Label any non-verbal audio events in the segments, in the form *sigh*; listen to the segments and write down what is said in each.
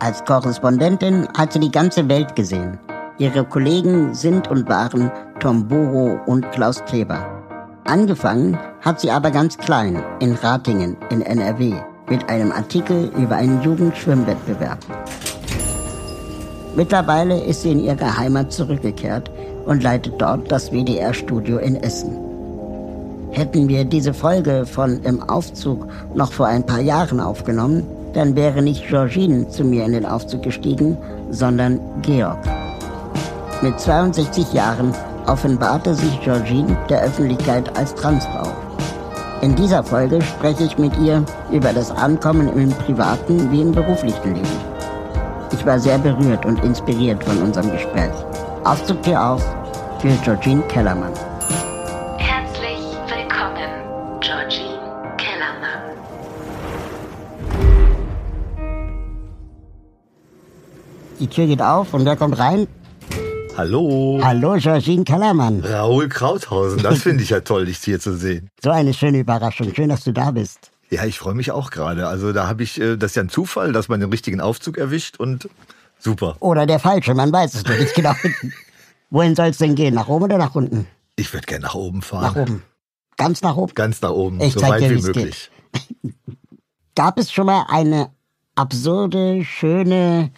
Als Korrespondentin hat sie die ganze Welt gesehen. Ihre Kollegen sind und waren Tom Boro und Klaus Kleber. Angefangen hat sie aber ganz klein in Ratingen in NRW mit einem Artikel über einen Jugendschwimmwettbewerb. Mittlerweile ist sie in ihre Heimat zurückgekehrt und leitet dort das WDR-Studio in Essen. Hätten wir diese Folge von Im Aufzug noch vor ein paar Jahren aufgenommen, dann wäre nicht Georgine zu mir in den Aufzug gestiegen, sondern Georg. Mit 62 Jahren offenbarte sich Georgine der Öffentlichkeit als Transfrau. In dieser Folge spreche ich mit ihr über das Ankommen im privaten wie im beruflichen Leben. Ich war sehr berührt und inspiriert von unserem Gespräch. Aufzugtür auf für Georgine Kellermann. Die Tür geht auf und wer kommt rein? Hallo. Hallo, Georgine Kellermann. Raoul Krauthausen, das finde ich ja toll, dich hier zu sehen. So eine schöne Überraschung. Schön, dass du da bist. Ja, ich freue mich auch gerade. Also da habe ich, äh, das ist ja ein Zufall, dass man den richtigen Aufzug erwischt und super. Oder der falsche, man weiß es noch nicht genau. *laughs* Wohin soll es denn gehen? Nach oben oder nach unten? Ich würde gerne nach oben fahren. Nach oben. Ganz nach oben. Ganz nach oben, Ich so weit dir, wie möglich. *laughs* Gab es schon mal eine absurde, schöne,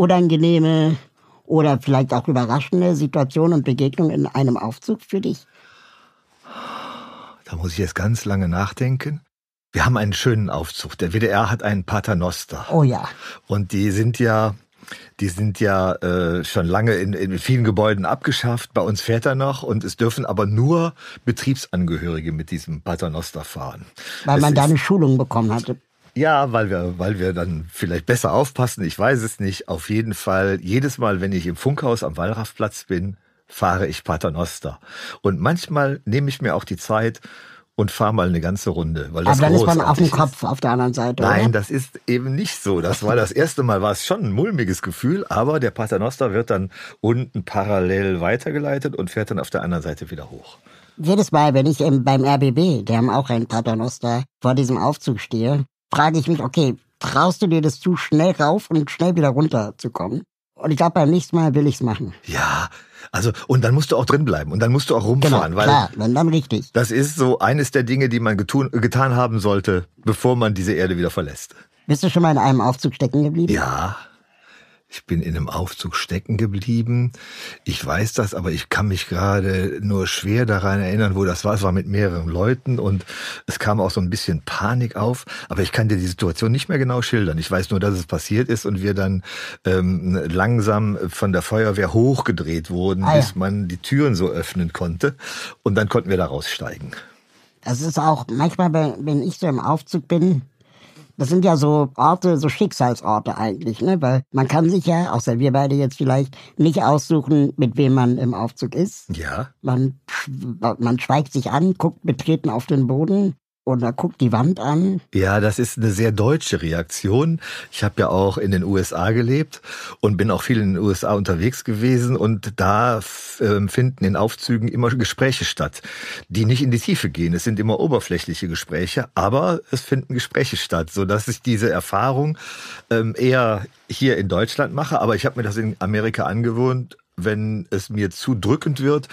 unangenehme oder vielleicht auch überraschende Situation und Begegnung in einem Aufzug für dich? Da muss ich jetzt ganz lange nachdenken. Wir haben einen schönen Aufzug. Der WDR hat einen Paternoster. Oh ja. Und die sind ja, die sind ja äh, schon lange in, in vielen Gebäuden abgeschafft. Bei uns fährt er noch und es dürfen aber nur Betriebsangehörige mit diesem Paternoster fahren. Weil Es man da eine Schulung bekommen hatte. Ja, weil wir, weil wir dann vielleicht besser aufpassen. Ich weiß es nicht. Auf jeden Fall, jedes Mal, wenn ich im Funkhaus am Wallraffplatz bin, fahre ich Paternoster. Und manchmal nehme ich mir auch die Zeit und fahre mal eine ganze Runde, weil das Aber dann ist man auf dem Kopf auf der anderen Seite. Nein, oder? das ist eben nicht so. Das war das erste Mal, war es schon ein mulmiges Gefühl, aber der Paternoster wird dann unten parallel weitergeleitet und fährt dann auf der anderen Seite wieder hoch. Jedes Mal, wenn ich im, beim RBB, die haben auch einen Paternoster, vor diesem Aufzug stehe, frage ich mich, okay, traust du dir das zu, schnell rauf und schnell wieder runter zu kommen? Und ich glaube, beim nächsten Mal will ich's machen. Ja, also und dann musst du auch drin bleiben und dann musst du auch rumfahren, weil Genau, klar, wenn dann richtig. das ist so eines der Dinge, die man getun, getan haben sollte, bevor man diese Erde wieder verlässt. Bist du schon mal in einem Aufzug stecken geblieben? Ja, ich bin in einem Aufzug stecken geblieben. Ich weiß das, aber ich kann mich gerade nur schwer daran erinnern, wo das war. Es war mit mehreren Leuten und es kam auch so ein bisschen Panik auf. Aber ich kann dir die Situation nicht mehr genau schildern. Ich weiß nur, dass es passiert ist und wir dann ähm, langsam von der Feuerwehr hochgedreht wurden, Ah, ja. bis man die Türen so öffnen konnte. Und dann konnten wir da raussteigen. Das ist auch, manchmal, wenn wenn ich so im Aufzug bin, das sind ja so Orte, so Schicksalsorte eigentlich, ne? Weil man kann sich ja, außer wir beide jetzt vielleicht, nicht aussuchen, mit wem man im Aufzug ist. Ja, Man, man schweigt sich an, guckt betreten auf den Boden oder guckt die Wand an. Ja, das ist eine sehr deutsche Reaktion. Ich habe ja auch in den USA gelebt und bin auch viel in den USA unterwegs gewesen und da ähm, finden in Aufzügen immer Gespräche statt, die nicht in die Tiefe gehen. Es sind immer oberflächliche Gespräche, aber es finden Gespräche statt, so dass ich diese Erfahrung ähm, eher hier in Deutschland mache. Aber ich habe mir das in Amerika angewöhnt. Wenn es mir zu drückend wird,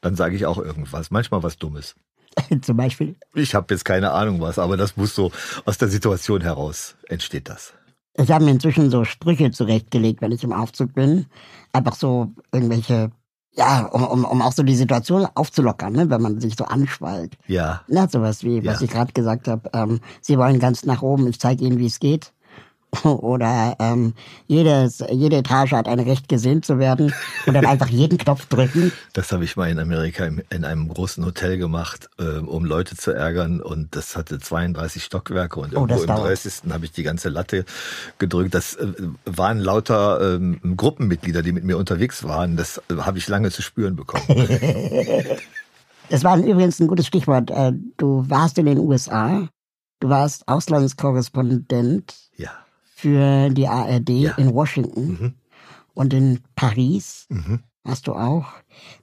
dann sage ich auch irgendwas, manchmal was Dummes. *laughs* Zum Beispiel. Ich habe jetzt keine Ahnung was, aber das muss so aus der Situation heraus entsteht das. Ich habe mir inzwischen so Sprüche zurechtgelegt, wenn ich im Aufzug bin. Einfach so irgendwelche, ja, um, um, um auch so die Situation aufzulockern, ne? wenn man sich so anschwallt. Ja, Na, sowas wie, was Ja. ich gerade gesagt habe. Ähm, Sie wollen ganz nach oben, ich zeige Ihnen, wie es geht. *laughs* Oder ähm, jedes, jede Etage hat ein Recht gesehen zu werden und dann einfach jeden Knopf drücken. Das habe ich mal in Amerika in einem großen Hotel gemacht, äh, um Leute zu ärgern. Und das hatte 32 Stockwerke und Oh, irgendwo das im dauert. 30. habe ich die ganze Latte gedrückt. Das äh, waren lauter ähm, Gruppenmitglieder, die mit mir unterwegs waren. Das äh, habe ich lange zu spüren bekommen. *laughs* Das war übrigens ein gutes Stichwort. Äh, Du warst in den USA, du warst Auslandskorrespondent. Für die ARD Ja. in Washington Mhm. und in Paris Mhm. hast du auch.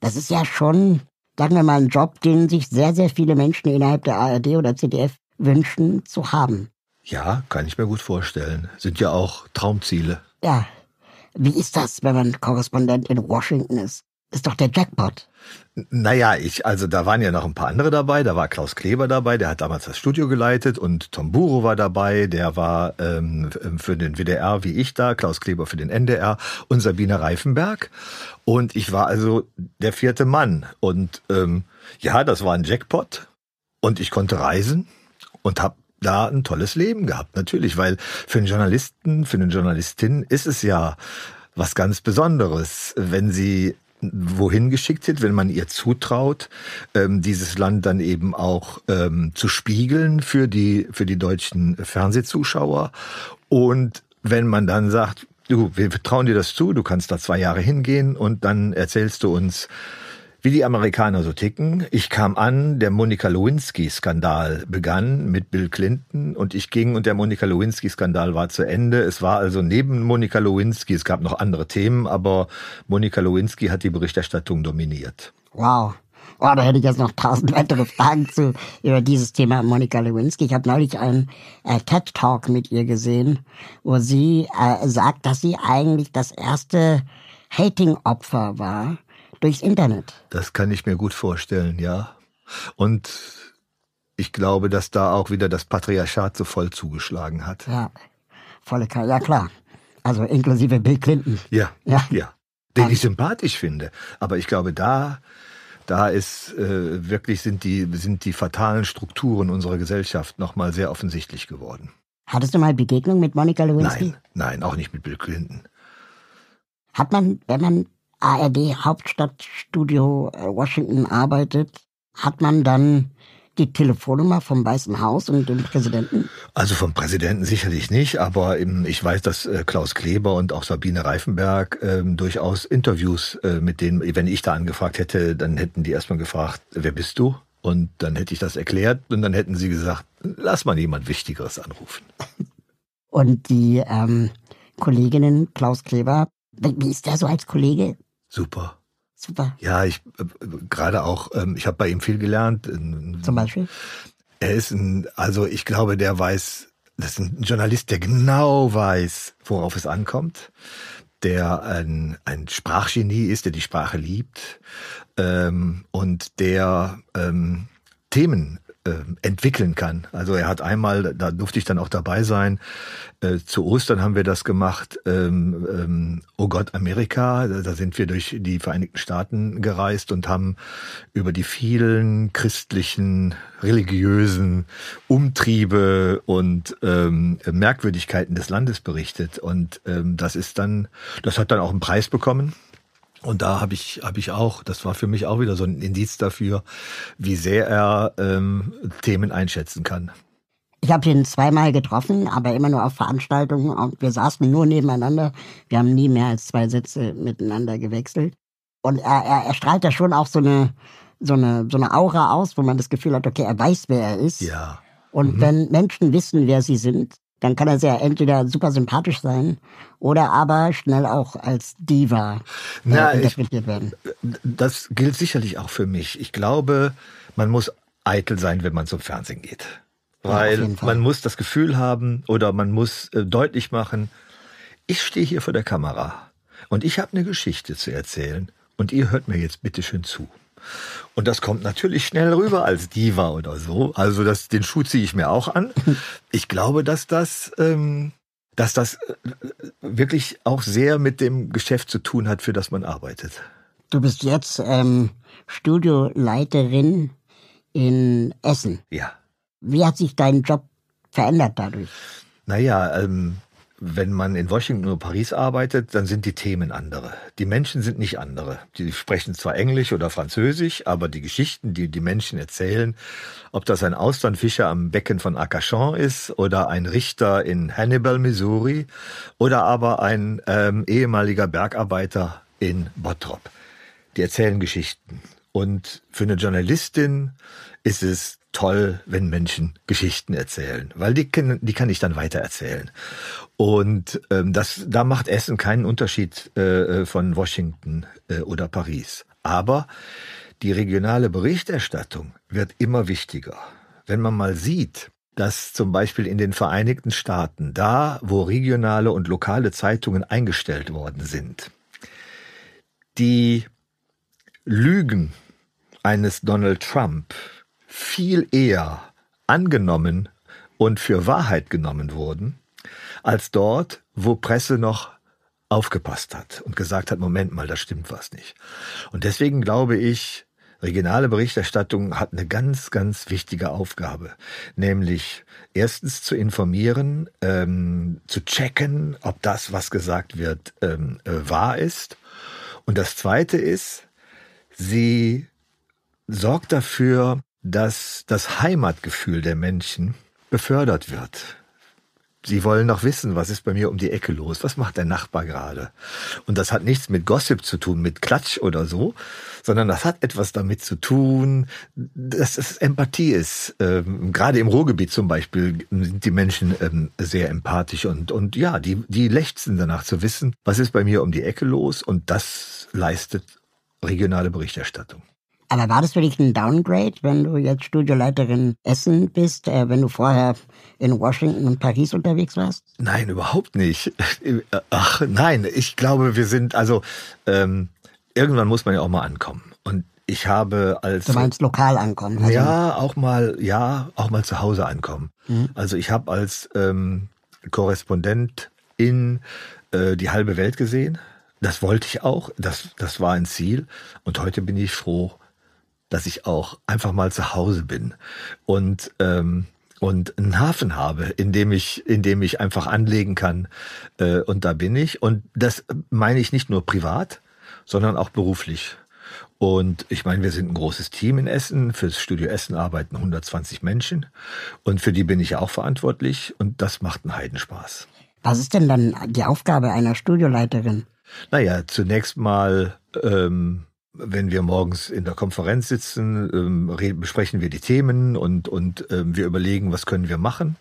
Das ist ja schon, sagen wir mal, ein Job, den sich sehr, sehr viele Menschen innerhalb der ARD oder ZDF wünschen zu haben. Ja, kann ich mir gut vorstellen. Sind ja auch Traumziele. Ja, wie ist das, wenn man Korrespondent in Washington ist? Ist doch der Jackpot. Naja, ich, also da waren ja noch ein paar andere dabei. Da war Klaus Kleber dabei, der hat damals das Studio geleitet und Tom Buro war dabei, der war ähm, für den WDR wie ich da, Klaus Kleber für den NDR und Sabine Reifenberg. Und ich war also der vierte Mann. Und ähm, ja, das war ein Jackpot. Und ich konnte reisen und habe da ein tolles Leben gehabt, natürlich, weil für einen Journalisten, für eine Journalistin ist es ja was ganz Besonderes, wenn sie wohin geschickt wird, wenn man ihr zutraut, ähm, dieses Land dann eben auch ähm, zu spiegeln für die für die deutschen Fernsehzuschauer. Und wenn man dann sagt, du, wir trauen dir das zu, du kannst da zwei Jahre hingehen und dann erzählst du uns, wie die Amerikaner so ticken. Ich kam an, der Monika Lewinsky-Skandal begann mit Bill Clinton und ich ging und der Monika Lewinsky-Skandal war zu Ende. Es war also neben Monika Lewinsky, es gab noch andere Themen, aber Monika Lewinsky hat die Berichterstattung dominiert. Wow. Oh, da hätte ich jetzt noch tausend weitere Fragen zu über dieses Thema Monika Lewinsky. Ich habe neulich einen äh, TED Talk mit ihr gesehen, wo sie äh, sagt, dass sie eigentlich das erste Hating-Opfer war durchs Internet. Das kann ich mir gut vorstellen, ja. Und ich glaube, dass da auch wieder das Patriarchat so voll zugeschlagen hat. Ja, volle Ka Ja, klar. Also inklusive Bill Clinton. Ja, Ja. ja. Den ich sympathisch finde. Aber ich glaube, da, da ist äh, wirklich sind die, sind die fatalen Strukturen unserer Gesellschaft nochmal sehr offensichtlich geworden. Hattest du mal Begegnung mit Monika Lewinsky? Nein, nein, auch nicht mit Bill Clinton. Hat man, wenn man ARD Hauptstadtstudio äh, Washington arbeitet, hat man dann die Telefonnummer vom Weißen Haus und dem Präsidenten? Also vom Präsidenten sicherlich nicht, aber ich weiß, dass äh, Klaus Kleber und auch Sabine Reifenberg ähm, durchaus Interviews äh, mit denen, wenn ich da angefragt hätte, dann hätten die erstmal gefragt, wer bist du? Und dann hätte ich das erklärt und dann hätten sie gesagt, lass mal jemand Wichtigeres anrufen. Und die ähm, Kolleginnen Klaus Kleber, wie ist der so als Kollege? Super. Super. Ja, ich äh, gerade auch, ähm, ich habe bei ihm viel gelernt. Ähm, Zum Beispiel? Er ist ein, also ich glaube, der weiß, das ist ein Journalist, der genau weiß, worauf es ankommt, der ein, ein Sprachgenie ist, der die Sprache liebt ähm, und der ähm, Themen entwickeln kann. Also er hat einmal, da durfte ich dann auch dabei sein, äh, zu Ostern haben wir das gemacht, ähm, ähm, Oh Gott, Amerika, da, da sind wir durch die Vereinigten Staaten gereist und haben über die vielen christlichen, religiösen Umtriebe und ähm, Merkwürdigkeiten des Landes berichtet. Und ähm, das ist dann, das hat dann auch einen Preis bekommen. Und da habe ich, habe ich auch, das war für mich auch wieder so ein Indiz dafür, wie sehr er ähm, Themen einschätzen kann. Ich habe ihn zweimal getroffen, aber immer nur auf Veranstaltungen und wir saßen nur nebeneinander. Wir haben nie mehr als zwei Sätze miteinander gewechselt. Und er, er, er strahlt ja schon auch so eine, so, eine, so eine Aura aus, wo man das Gefühl hat, okay, er weiß, wer er ist. Ja. Und wenn Menschen wissen, wer sie sind, dann kann er sehr entweder super sympathisch sein oder aber schnell auch als Diva Na, äh, ich- interpretiert werden. Das gilt sicherlich auch für mich. Ich glaube, man muss eitel sein, wenn man zum Fernsehen geht. Weil Fall. man muss das Gefühl haben oder man muss äh, deutlich machen, ich stehe hier vor der Kamera und ich habe eine Geschichte zu erzählen und ihr hört mir jetzt bitte schön zu. Und das kommt natürlich schnell rüber als Diva oder so. Also das, den Schuh ziehe ich mir auch an. *laughs* Ich glaube, dass das, ähm, dass das äh, wirklich auch sehr mit dem Geschäft zu tun hat, für das man arbeitet. Du bist jetzt ähm, Studioleiterin in Essen. Ja. Wie hat sich dein Job verändert dadurch? Naja, ähm, wenn man in Washington oder Paris arbeitet, dann sind die Themen andere. Die Menschen sind nicht andere. Die sprechen zwar Englisch oder Französisch, aber die Geschichten, die die Menschen erzählen, ob das ein Austernfischer am Becken von Arcachon ist oder ein Richter in Hannibal, Missouri oder aber ein ähm, ehemaliger Bergarbeiter in Bottrop. Die erzählen Geschichten. Und für eine Journalistin ist es toll, wenn Menschen Geschichten erzählen, weil die, die kann ich dann weiter erzählen. Und ähm, das, da macht Essen keinen Unterschied äh, äh, von Washington äh, oder Paris. Aber die regionale Berichterstattung wird immer wichtiger. Wenn man mal sieht, dass zum Beispiel in den Vereinigten Staaten, da wo regionale und lokale Zeitungen eingestellt worden sind, die Lügen eines Donald Trump viel eher angenommen und für Wahrheit genommen wurden, als dort, wo Presse noch aufgepasst hat und gesagt hat, Moment mal, da stimmt was nicht. Und deswegen glaube ich, regionale Berichterstattung hat eine ganz, ganz wichtige Aufgabe, nämlich erstens zu informieren, ähm, zu checken, ob das, was gesagt wird, ähm, äh, wahr ist. Und das Zweite ist, sie sorgt dafür, dass das Heimatgefühl der Menschen befördert wird. Sie wollen noch wissen, was ist bei mir um die Ecke los? Was macht der Nachbar gerade? Und das hat nichts mit Gossip zu tun, mit Klatsch oder so, sondern das hat etwas damit zu tun, dass es Empathie ist. Ähm, gerade im Ruhrgebiet zum Beispiel sind die Menschen ähm, sehr empathisch und, und ja, die, die lechzen danach zu wissen, was ist bei mir um die Ecke los? Und das leistet regionale Berichterstattung. Aber war das für dich ein Downgrade, wenn du jetzt Studioleiterin Essen bist, äh, wenn du vorher in Washington und Paris unterwegs warst? Nein, überhaupt nicht. *laughs* Ach, nein, ich glaube, wir sind, also ähm, irgendwann muss man ja auch mal ankommen. Und ich habe als du meinst lokal ankommen also ja auch mal ja auch mal zu Hause ankommen mhm. also ich habe als ähm, Korrespondent in äh, die halbe Welt gesehen das wollte ich auch das das war ein Ziel und heute bin ich froh dass ich auch einfach mal zu Hause bin und ähm, und einen Hafen habe, in dem ich, in dem ich einfach anlegen kann. Äh, und da bin ich. Und das meine ich nicht nur privat, sondern auch beruflich. Und ich meine, wir sind ein großes Team in Essen. Fürs Studio Essen arbeiten 120 Menschen. Und für die bin ich auch verantwortlich. Und das macht einen Heidenspaß. Was ist denn dann die Aufgabe einer Studioleiterin? Naja, zunächst mal ähm, wenn wir morgens in der Konferenz sitzen, ähm, besprechen wir die Themen und, und ähm, wir überlegen, was können wir machen.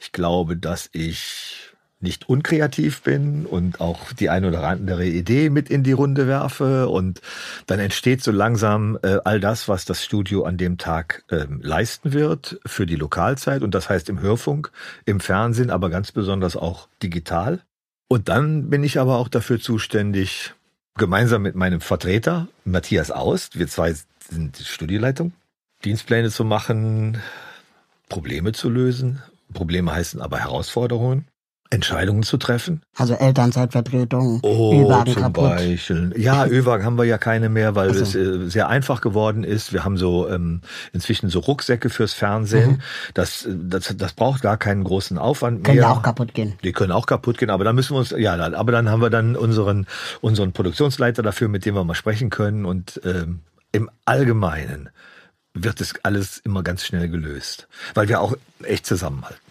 Ich glaube, dass ich nicht unkreativ bin und auch die eine oder andere Idee mit in die Runde werfe und dann entsteht so langsam äh, all das, was das Studio an dem Tag ähm, leisten wird für die Lokalzeit und das heißt im Hörfunk, im Fernsehen, aber ganz besonders auch digital. Und dann bin ich aber auch dafür zuständig, gemeinsam mit meinem Vertreter Matthias Aust, wir zwei sind Studieleitung, Dienstpläne zu machen, Probleme zu lösen. Probleme heißen aber Herausforderungen. Entscheidungen zu treffen. Also Elternzeitvertretung, oh, Ü-Wagen zum kaputt. Beispiel. Ja, *laughs* Ü-Wagen haben wir ja keine mehr, weil also. es äh, sehr einfach geworden ist. Wir haben so ähm, inzwischen so Rucksäcke fürs Fernsehen. Mhm. Das, das, das braucht gar keinen großen Aufwand mehr. Können auch kaputt gehen. Die können auch kaputt gehen, aber da müssen wir uns, ja, aber dann haben wir dann unseren, unseren Produktionsleiter dafür, mit dem wir mal sprechen können. Und ähm, im Allgemeinen wird es alles immer ganz schnell gelöst, weil wir auch echt zusammenhalten.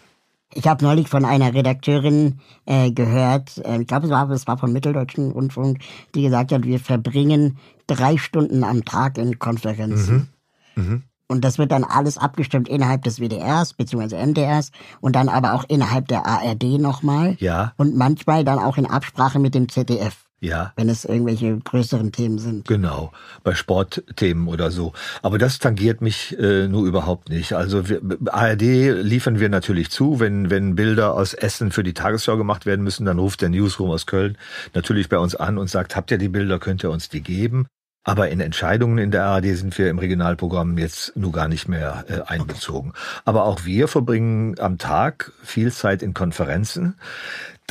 Ich habe neulich von einer Redakteurin äh, gehört, äh, ich glaube, es war, es war vom Mitteldeutschen Rundfunk, die gesagt hat, wir verbringen drei Stunden am Tag in Konferenzen. Mhm. Mhm. Und das wird dann alles abgestimmt innerhalb des WDRs bzw. MDRs und dann aber auch innerhalb der ARD nochmal. Ja. Und manchmal dann auch in Absprache mit dem ZDF. Ja. Wenn es irgendwelche größeren Themen sind. Genau, bei Sportthemen oder so. Aber das tangiert mich äh, nur überhaupt nicht. Also wir, ARD liefern wir natürlich zu, wenn, wenn Bilder aus Essen für die Tagesschau gemacht werden müssen, dann ruft der Newsroom aus Köln natürlich bei uns an und sagt, habt ihr die Bilder, könnt ihr uns die geben? Aber in Entscheidungen in der ARD sind wir im Regionalprogramm jetzt nur gar nicht mehr äh, einbezogen. Okay. Aber auch wir verbringen am Tag viel Zeit in Konferenzen.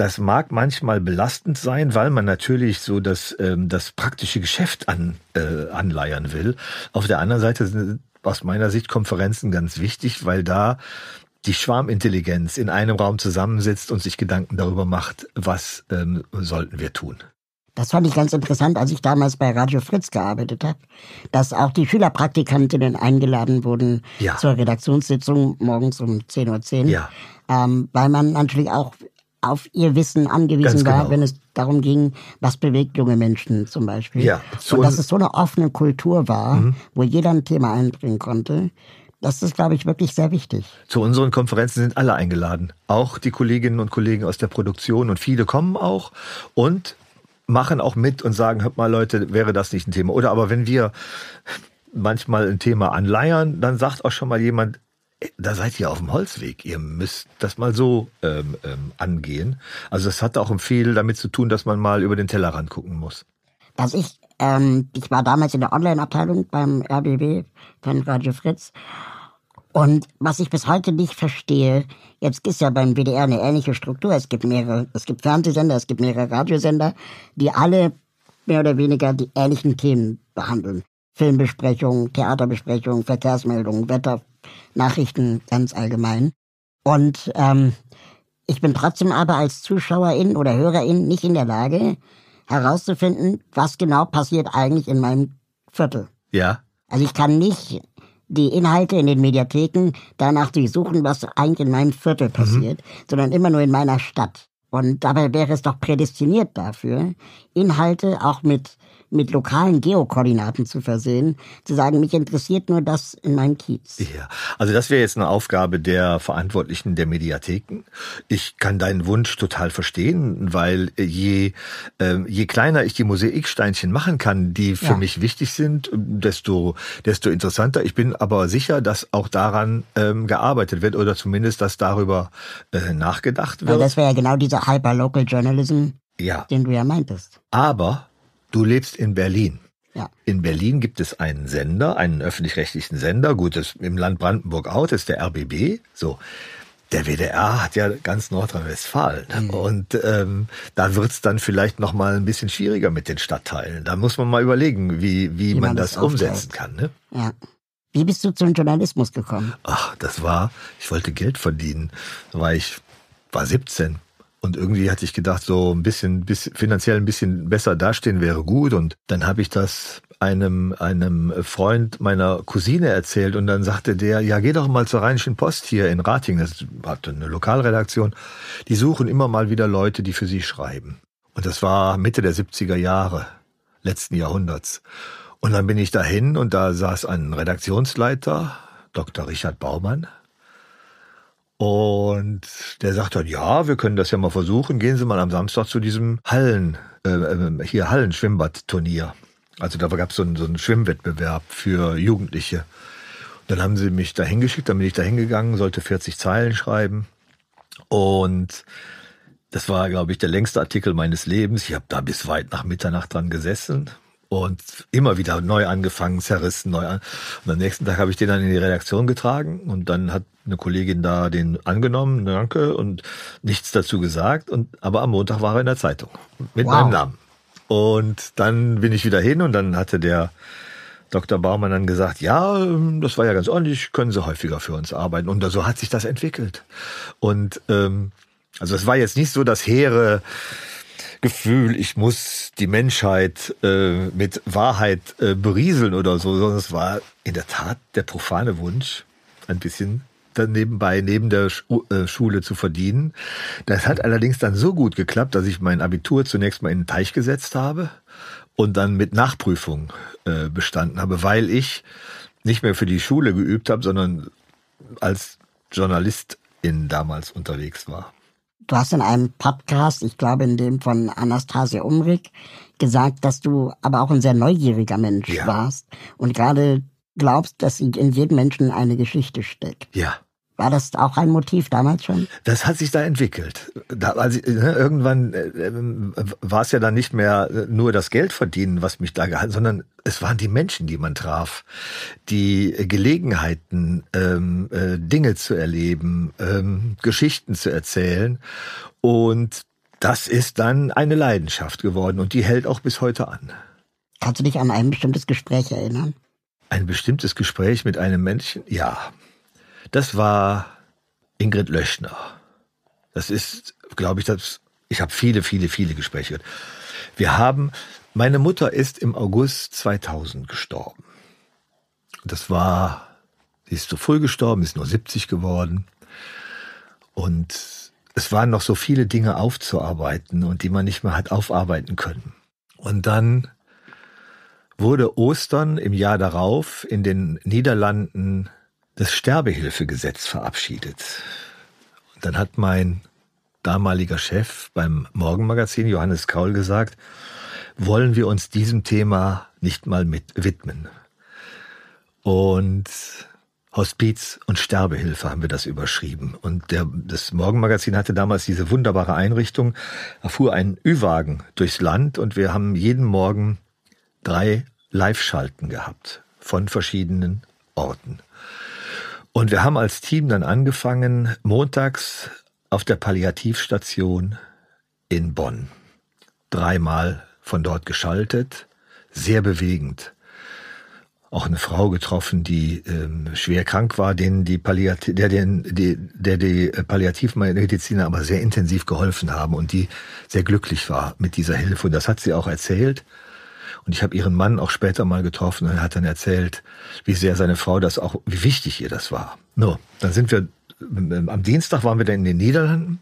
Das mag manchmal belastend sein, weil man natürlich so das, ähm, das praktische Geschäft an, äh, anleiern will. Auf der anderen Seite sind aus meiner Sicht Konferenzen ganz wichtig, weil da die Schwarmintelligenz in einem Raum zusammensitzt und sich Gedanken darüber macht, was ähm, sollten wir tun. Das fand ich ganz interessant, als ich damals bei Radio Fritz gearbeitet habe, dass auch die Schülerpraktikantinnen eingeladen wurden Ja. zur Redaktionssitzung morgens um 10.10 Uhr. Ja. Ähm, weil man natürlich auch auf ihr Wissen angewiesen Ganz war, genau. wenn es darum ging, was bewegt junge Menschen zum Beispiel. Ja, zu Und dass es so eine offene Kultur war, Mhm. wo jeder ein Thema einbringen konnte, das ist, glaube ich, wirklich sehr wichtig. Zu unseren Konferenzen sind alle eingeladen. Auch die Kolleginnen und Kollegen aus der Produktion und viele kommen auch und machen auch mit und sagen, hört mal Leute, wäre das nicht ein Thema? Oder aber wenn wir manchmal ein Thema anleiern, dann sagt auch schon mal jemand, "Ey, da seid ihr auf dem Holzweg. Ihr müsst das mal so ähm, ähm, angehen. Also das hat auch viel damit zu tun, dass man mal über den Tellerrand gucken muss. dass ich, ähm, ich war damals in der Online-Abteilung beim RBB von Radio Fritz. Und was ich bis heute nicht verstehe, jetzt ist ja beim WDR eine ähnliche Struktur. Es gibt mehrere, es gibt Fernsehsender, es gibt mehrere Radiosender, die alle mehr oder weniger die ähnlichen Themen behandeln. Filmbesprechungen, Theaterbesprechungen, Verkehrsmeldungen, Wetter, Nachrichten ganz allgemein. Und ähm, ich bin trotzdem aber als Zuschauerin oder Hörerin nicht in der Lage, herauszufinden, was genau passiert eigentlich in meinem Viertel. Ja, Also ich kann nicht die Inhalte in den Mediatheken danach durchsuchen, was eigentlich in meinem Viertel passiert, sondern immer nur in meiner Stadt. Und dabei wäre es doch prädestiniert dafür, Inhalte auch mit, mit lokalen Geokoordinaten zu versehen, zu sagen, mich interessiert nur das in meinem Kiez. Ja, also das wäre jetzt eine Aufgabe der Verantwortlichen der Mediatheken. Ich kann deinen Wunsch total verstehen, weil je, ähm, je kleiner ich die Mosaiksteinchen machen kann, die für Ja. mich wichtig sind, desto, desto interessanter. Ich bin aber sicher, dass auch daran ähm, gearbeitet wird oder zumindest, dass darüber äh, nachgedacht Weil wird. das wäre ja genau dieser Hyperlocal Journalism, Ja, den du ja meintest. aber du lebst in Berlin. Ja. In Berlin gibt es einen Sender, einen öffentlich-rechtlichen Sender. Gut, das im Land Brandenburg auch, das ist der RBB. So. Der WDR hat ja ganz Nordrhein-Westfalen. Mhm. Und ähm, da wird's dann vielleicht noch mal ein bisschen schwieriger mit den Stadtteilen. Da muss man mal überlegen, wie, wie, Wie man, man das, das umsetzen kann. Ne? Ja. Wie bist du zum Journalismus gekommen? Ach, das war, ich wollte Geld verdienen. Da war ich, war 17. Und irgendwie hatte ich gedacht, so ein bisschen, bisschen finanziell ein bisschen besser dastehen wäre gut. Und dann habe ich das einem, einem Freund meiner Cousine erzählt und dann sagte der, ja, geh doch mal zur Rheinischen Post hier in Ratingen, das hat eine Lokalredaktion, die suchen immer mal wieder Leute, die für sie schreiben. Und das war Mitte der 70er Jahre letzten Jahrhunderts. Und dann bin ich dahin und da saß ein Redaktionsleiter, Dr. Richard Baumann. Und der sagt dann, ja, wir können das ja mal versuchen. Gehen Sie mal am Samstag zu diesem Hallen, äh, äh, hier Hallenschwimmbadturnier. Also da gab es so einen, so einen Schwimmwettbewerb für Jugendliche. Dann haben sie mich da hingeschickt, dann bin ich da hingegangen, sollte 40 Zeilen schreiben. Und das war, glaube ich, der längste Artikel meines Lebens. Ich habe da bis weit nach Mitternacht dran gesessen und immer wieder neu angefangen, zerrissen, neu an. Und am nächsten Tag habe ich den dann in die Redaktion getragen und dann hat eine Kollegin da den angenommen, danke, und nichts dazu gesagt. Und aber am Montag war er in der Zeitung mit Wow. meinem Namen. Und dann bin ich wieder hin und dann hatte der Dr. Baumann dann gesagt, ja, ähm, das war ja ganz ordentlich, können Sie häufiger für uns arbeiten. Und so hat sich das entwickelt. Und ähm, also es war jetzt nicht so das hehre Gefühl, ich muss die Menschheit äh, mit Wahrheit äh, berieseln oder so, sondern es war in der Tat der profane Wunsch, ein bisschen dann nebenbei neben der äh, Schule zu verdienen. Das hat allerdings dann so gut geklappt, dass ich mein Abitur zunächst mal in den Teich gesetzt habe und dann mit Nachprüfung äh, bestanden habe, weil ich nicht mehr für die Schule geübt habe, sondern als Journalistin damals unterwegs war. Du hast in einem Podcast, ich glaube in dem von Anastasia Umrig, gesagt, dass du aber auch ein sehr neugieriger Mensch Ja. warst und gerade glaubst, dass in jedem Menschen eine Geschichte steckt. Ja. War das auch ein Motiv damals schon? Das hat sich da entwickelt. Da, also, ne, irgendwann äh, ähm, war es ja dann nicht mehr äh, nur das Geld verdienen, was mich da gehalten, sondern es waren die Menschen, die man traf, die Gelegenheiten, ähm, äh, Dinge zu erleben, ähm, Geschichten zu erzählen. Und das ist dann eine Leidenschaft geworden und die hält auch bis heute an. Kannst du dich an ein bestimmtes Gespräch erinnern? Ein bestimmtes Gespräch mit einem Menschen, ja. Das war Ingrid Löschner. Das ist, glaube ich, das, ich habe viele, viele, viele Gespräche. Wir haben, meine Mutter ist im August 2000 gestorben. Das war, sie ist zu früh gestorben, ist nur 70 geworden. Und es waren noch so viele Dinge aufzuarbeiten und die man nicht mehr hat aufarbeiten können. Und dann wurde Ostern im Jahr darauf in den Niederlanden das Sterbehilfegesetz verabschiedet. Und dann hat mein damaliger Chef beim Morgenmagazin, Johannes Kaul, gesagt, wollen wir uns diesem Thema nicht mal mit widmen. Und Hospiz und Sterbehilfe haben wir das überschrieben. Und der, das Morgenmagazin hatte damals diese wunderbare Einrichtung. Da fuhr ein Ü-Wagen durchs Land und wir haben jeden Morgen drei Live-Schalten gehabt von verschiedenen Orten. Und wir haben als Team dann angefangen, montags auf der Palliativstation in Bonn. Dreimal von dort geschaltet, sehr bewegend auch eine Frau getroffen, die ähm, schwer krank war, denen die Palliativ, der, den, die, der die Palliativmediziner aber sehr intensiv geholfen haben und die sehr glücklich war mit dieser Hilfe. Und das hat sie auch erzählt. Und ich habe ihren Mann auch später mal getroffen und er hat dann erzählt, wie sehr seine Frau das auch, wie wichtig ihr das war. No, dann sind wir, ähm, am Dienstag waren wir dann in den Niederlanden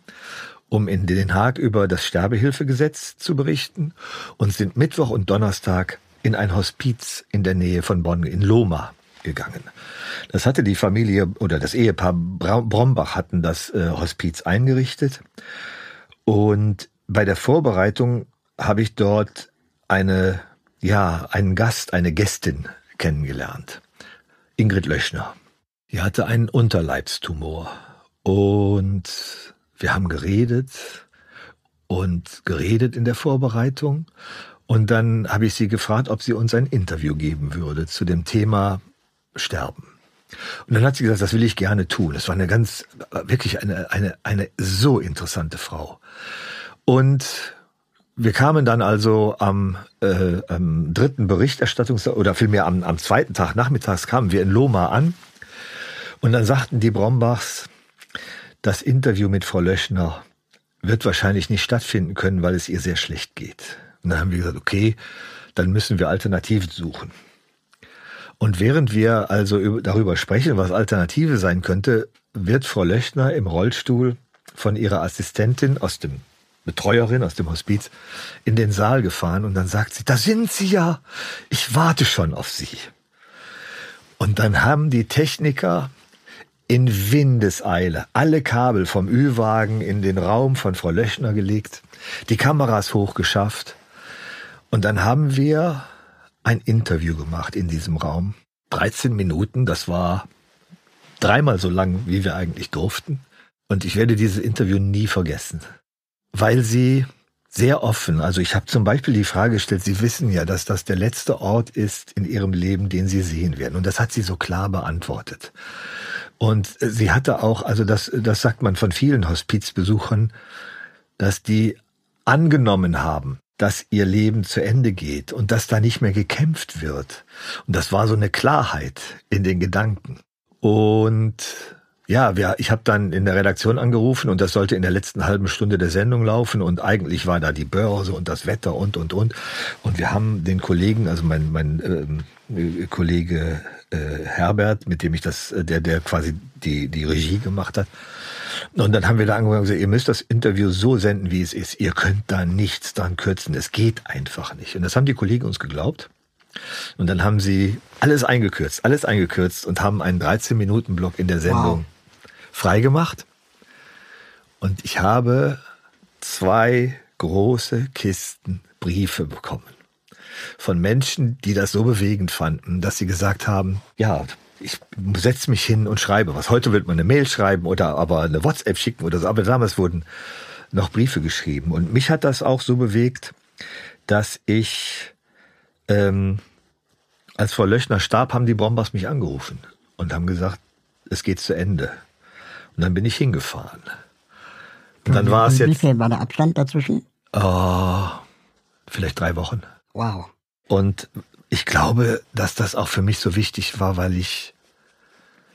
um in Den Haag über das Sterbehilfegesetz zu berichten und sind Mittwoch und Donnerstag in ein Hospiz in der Nähe von Bonn, in Loma, gegangen. Das hatte die Familie oder das Ehepaar Brombach hatten das äh, Hospiz eingerichtet. Und bei der Vorbereitung habe ich dort eine, ja, einen Gast, eine Gästin kennengelernt. Ingrid Löschner. Die hatte einen Unterleibstumor. Und wir haben geredet und geredet in der Vorbereitung. Und dann habe ich sie gefragt, ob sie uns ein Interview geben würde zu dem Thema Sterben. Und dann hat sie gesagt, das will ich gerne tun. Es war eine ganz, wirklich eine, eine, eine so interessante Frau. Und wir kamen dann also am, äh, am dritten Berichterstattungs- oder vielmehr am, am zweiten Tag nachmittags kamen wir in Loma an. Und dann sagten die Brombachs, das Interview mit Frau Löschner wird wahrscheinlich nicht stattfinden können, weil es ihr sehr schlecht geht. Und dann haben wir gesagt, okay, dann müssen wir Alternativen suchen. Und während wir also darüber sprechen, was Alternative sein könnte, wird Frau Löchner im Rollstuhl von ihrer Assistentin aus dem Betreuerin aus dem Hospiz in den Saal gefahren und dann sagt sie, da sind Sie ja, ich warte schon auf Sie. Und dann haben die Techniker in Windeseile alle Kabel vom Ü-Wagen in den Raum von Frau Löchner gelegt, die Kameras hochgeschafft und dann haben wir ein Interview gemacht in diesem Raum. 13 Minuten, das war dreimal so lang, wie wir eigentlich durften. Und ich werde dieses Interview nie vergessen, weil sie sehr offen, also ich habe zum Beispiel die Frage gestellt, Sie wissen ja, dass das der letzte Ort ist in Ihrem Leben, den Sie sehen werden. Und das hat sie so klar beantwortet. Und sie hatte auch, also das, das sagt man von vielen Hospizbesuchern, dass die angenommen haben, dass ihr Leben zu Ende geht und dass da nicht mehr gekämpft wird. Und das war so eine Klarheit in den Gedanken. Und ja, wir, ich habe dann in der Redaktion angerufen und das sollte in der letzten halben Stunde der Sendung laufen und eigentlich war da die Börse und das Wetter und und und und wir haben den Kollegen, also mein mein ähm, Kollege äh, Herbert, mit dem ich das, äh, der der quasi die die Regie gemacht hat, und dann haben wir da angefangen und gesagt, ihr müsst das Interview so senden, wie es ist. Ihr könnt da nichts dran kürzen. Es geht einfach nicht. Und das haben die Kollegen uns geglaubt. Und dann haben sie alles eingekürzt, alles eingekürzt und haben einen 13-Minuten-Block in der Sendung wow. Freigemacht. Und ich habe zwei große Kisten Briefe bekommen von Menschen, die das so bewegend fanden, dass sie gesagt haben, ja, ich setze mich hin und schreibe was. Heute wird man eine Mail schreiben oder aber eine WhatsApp schicken oder so. Aber damals wurden noch Briefe geschrieben. Und mich hat das auch so bewegt, dass ich, ähm, als Frau Löchner starb, haben die Bombers mich angerufen und haben gesagt, es geht zu Ende. Und dann bin ich hingefahren. Und dann war es jetzt. Wie viel war der Abstand dazwischen? Oh, vielleicht drei Wochen. Wow. Und ich glaube, dass das auch für mich so wichtig war, weil ich,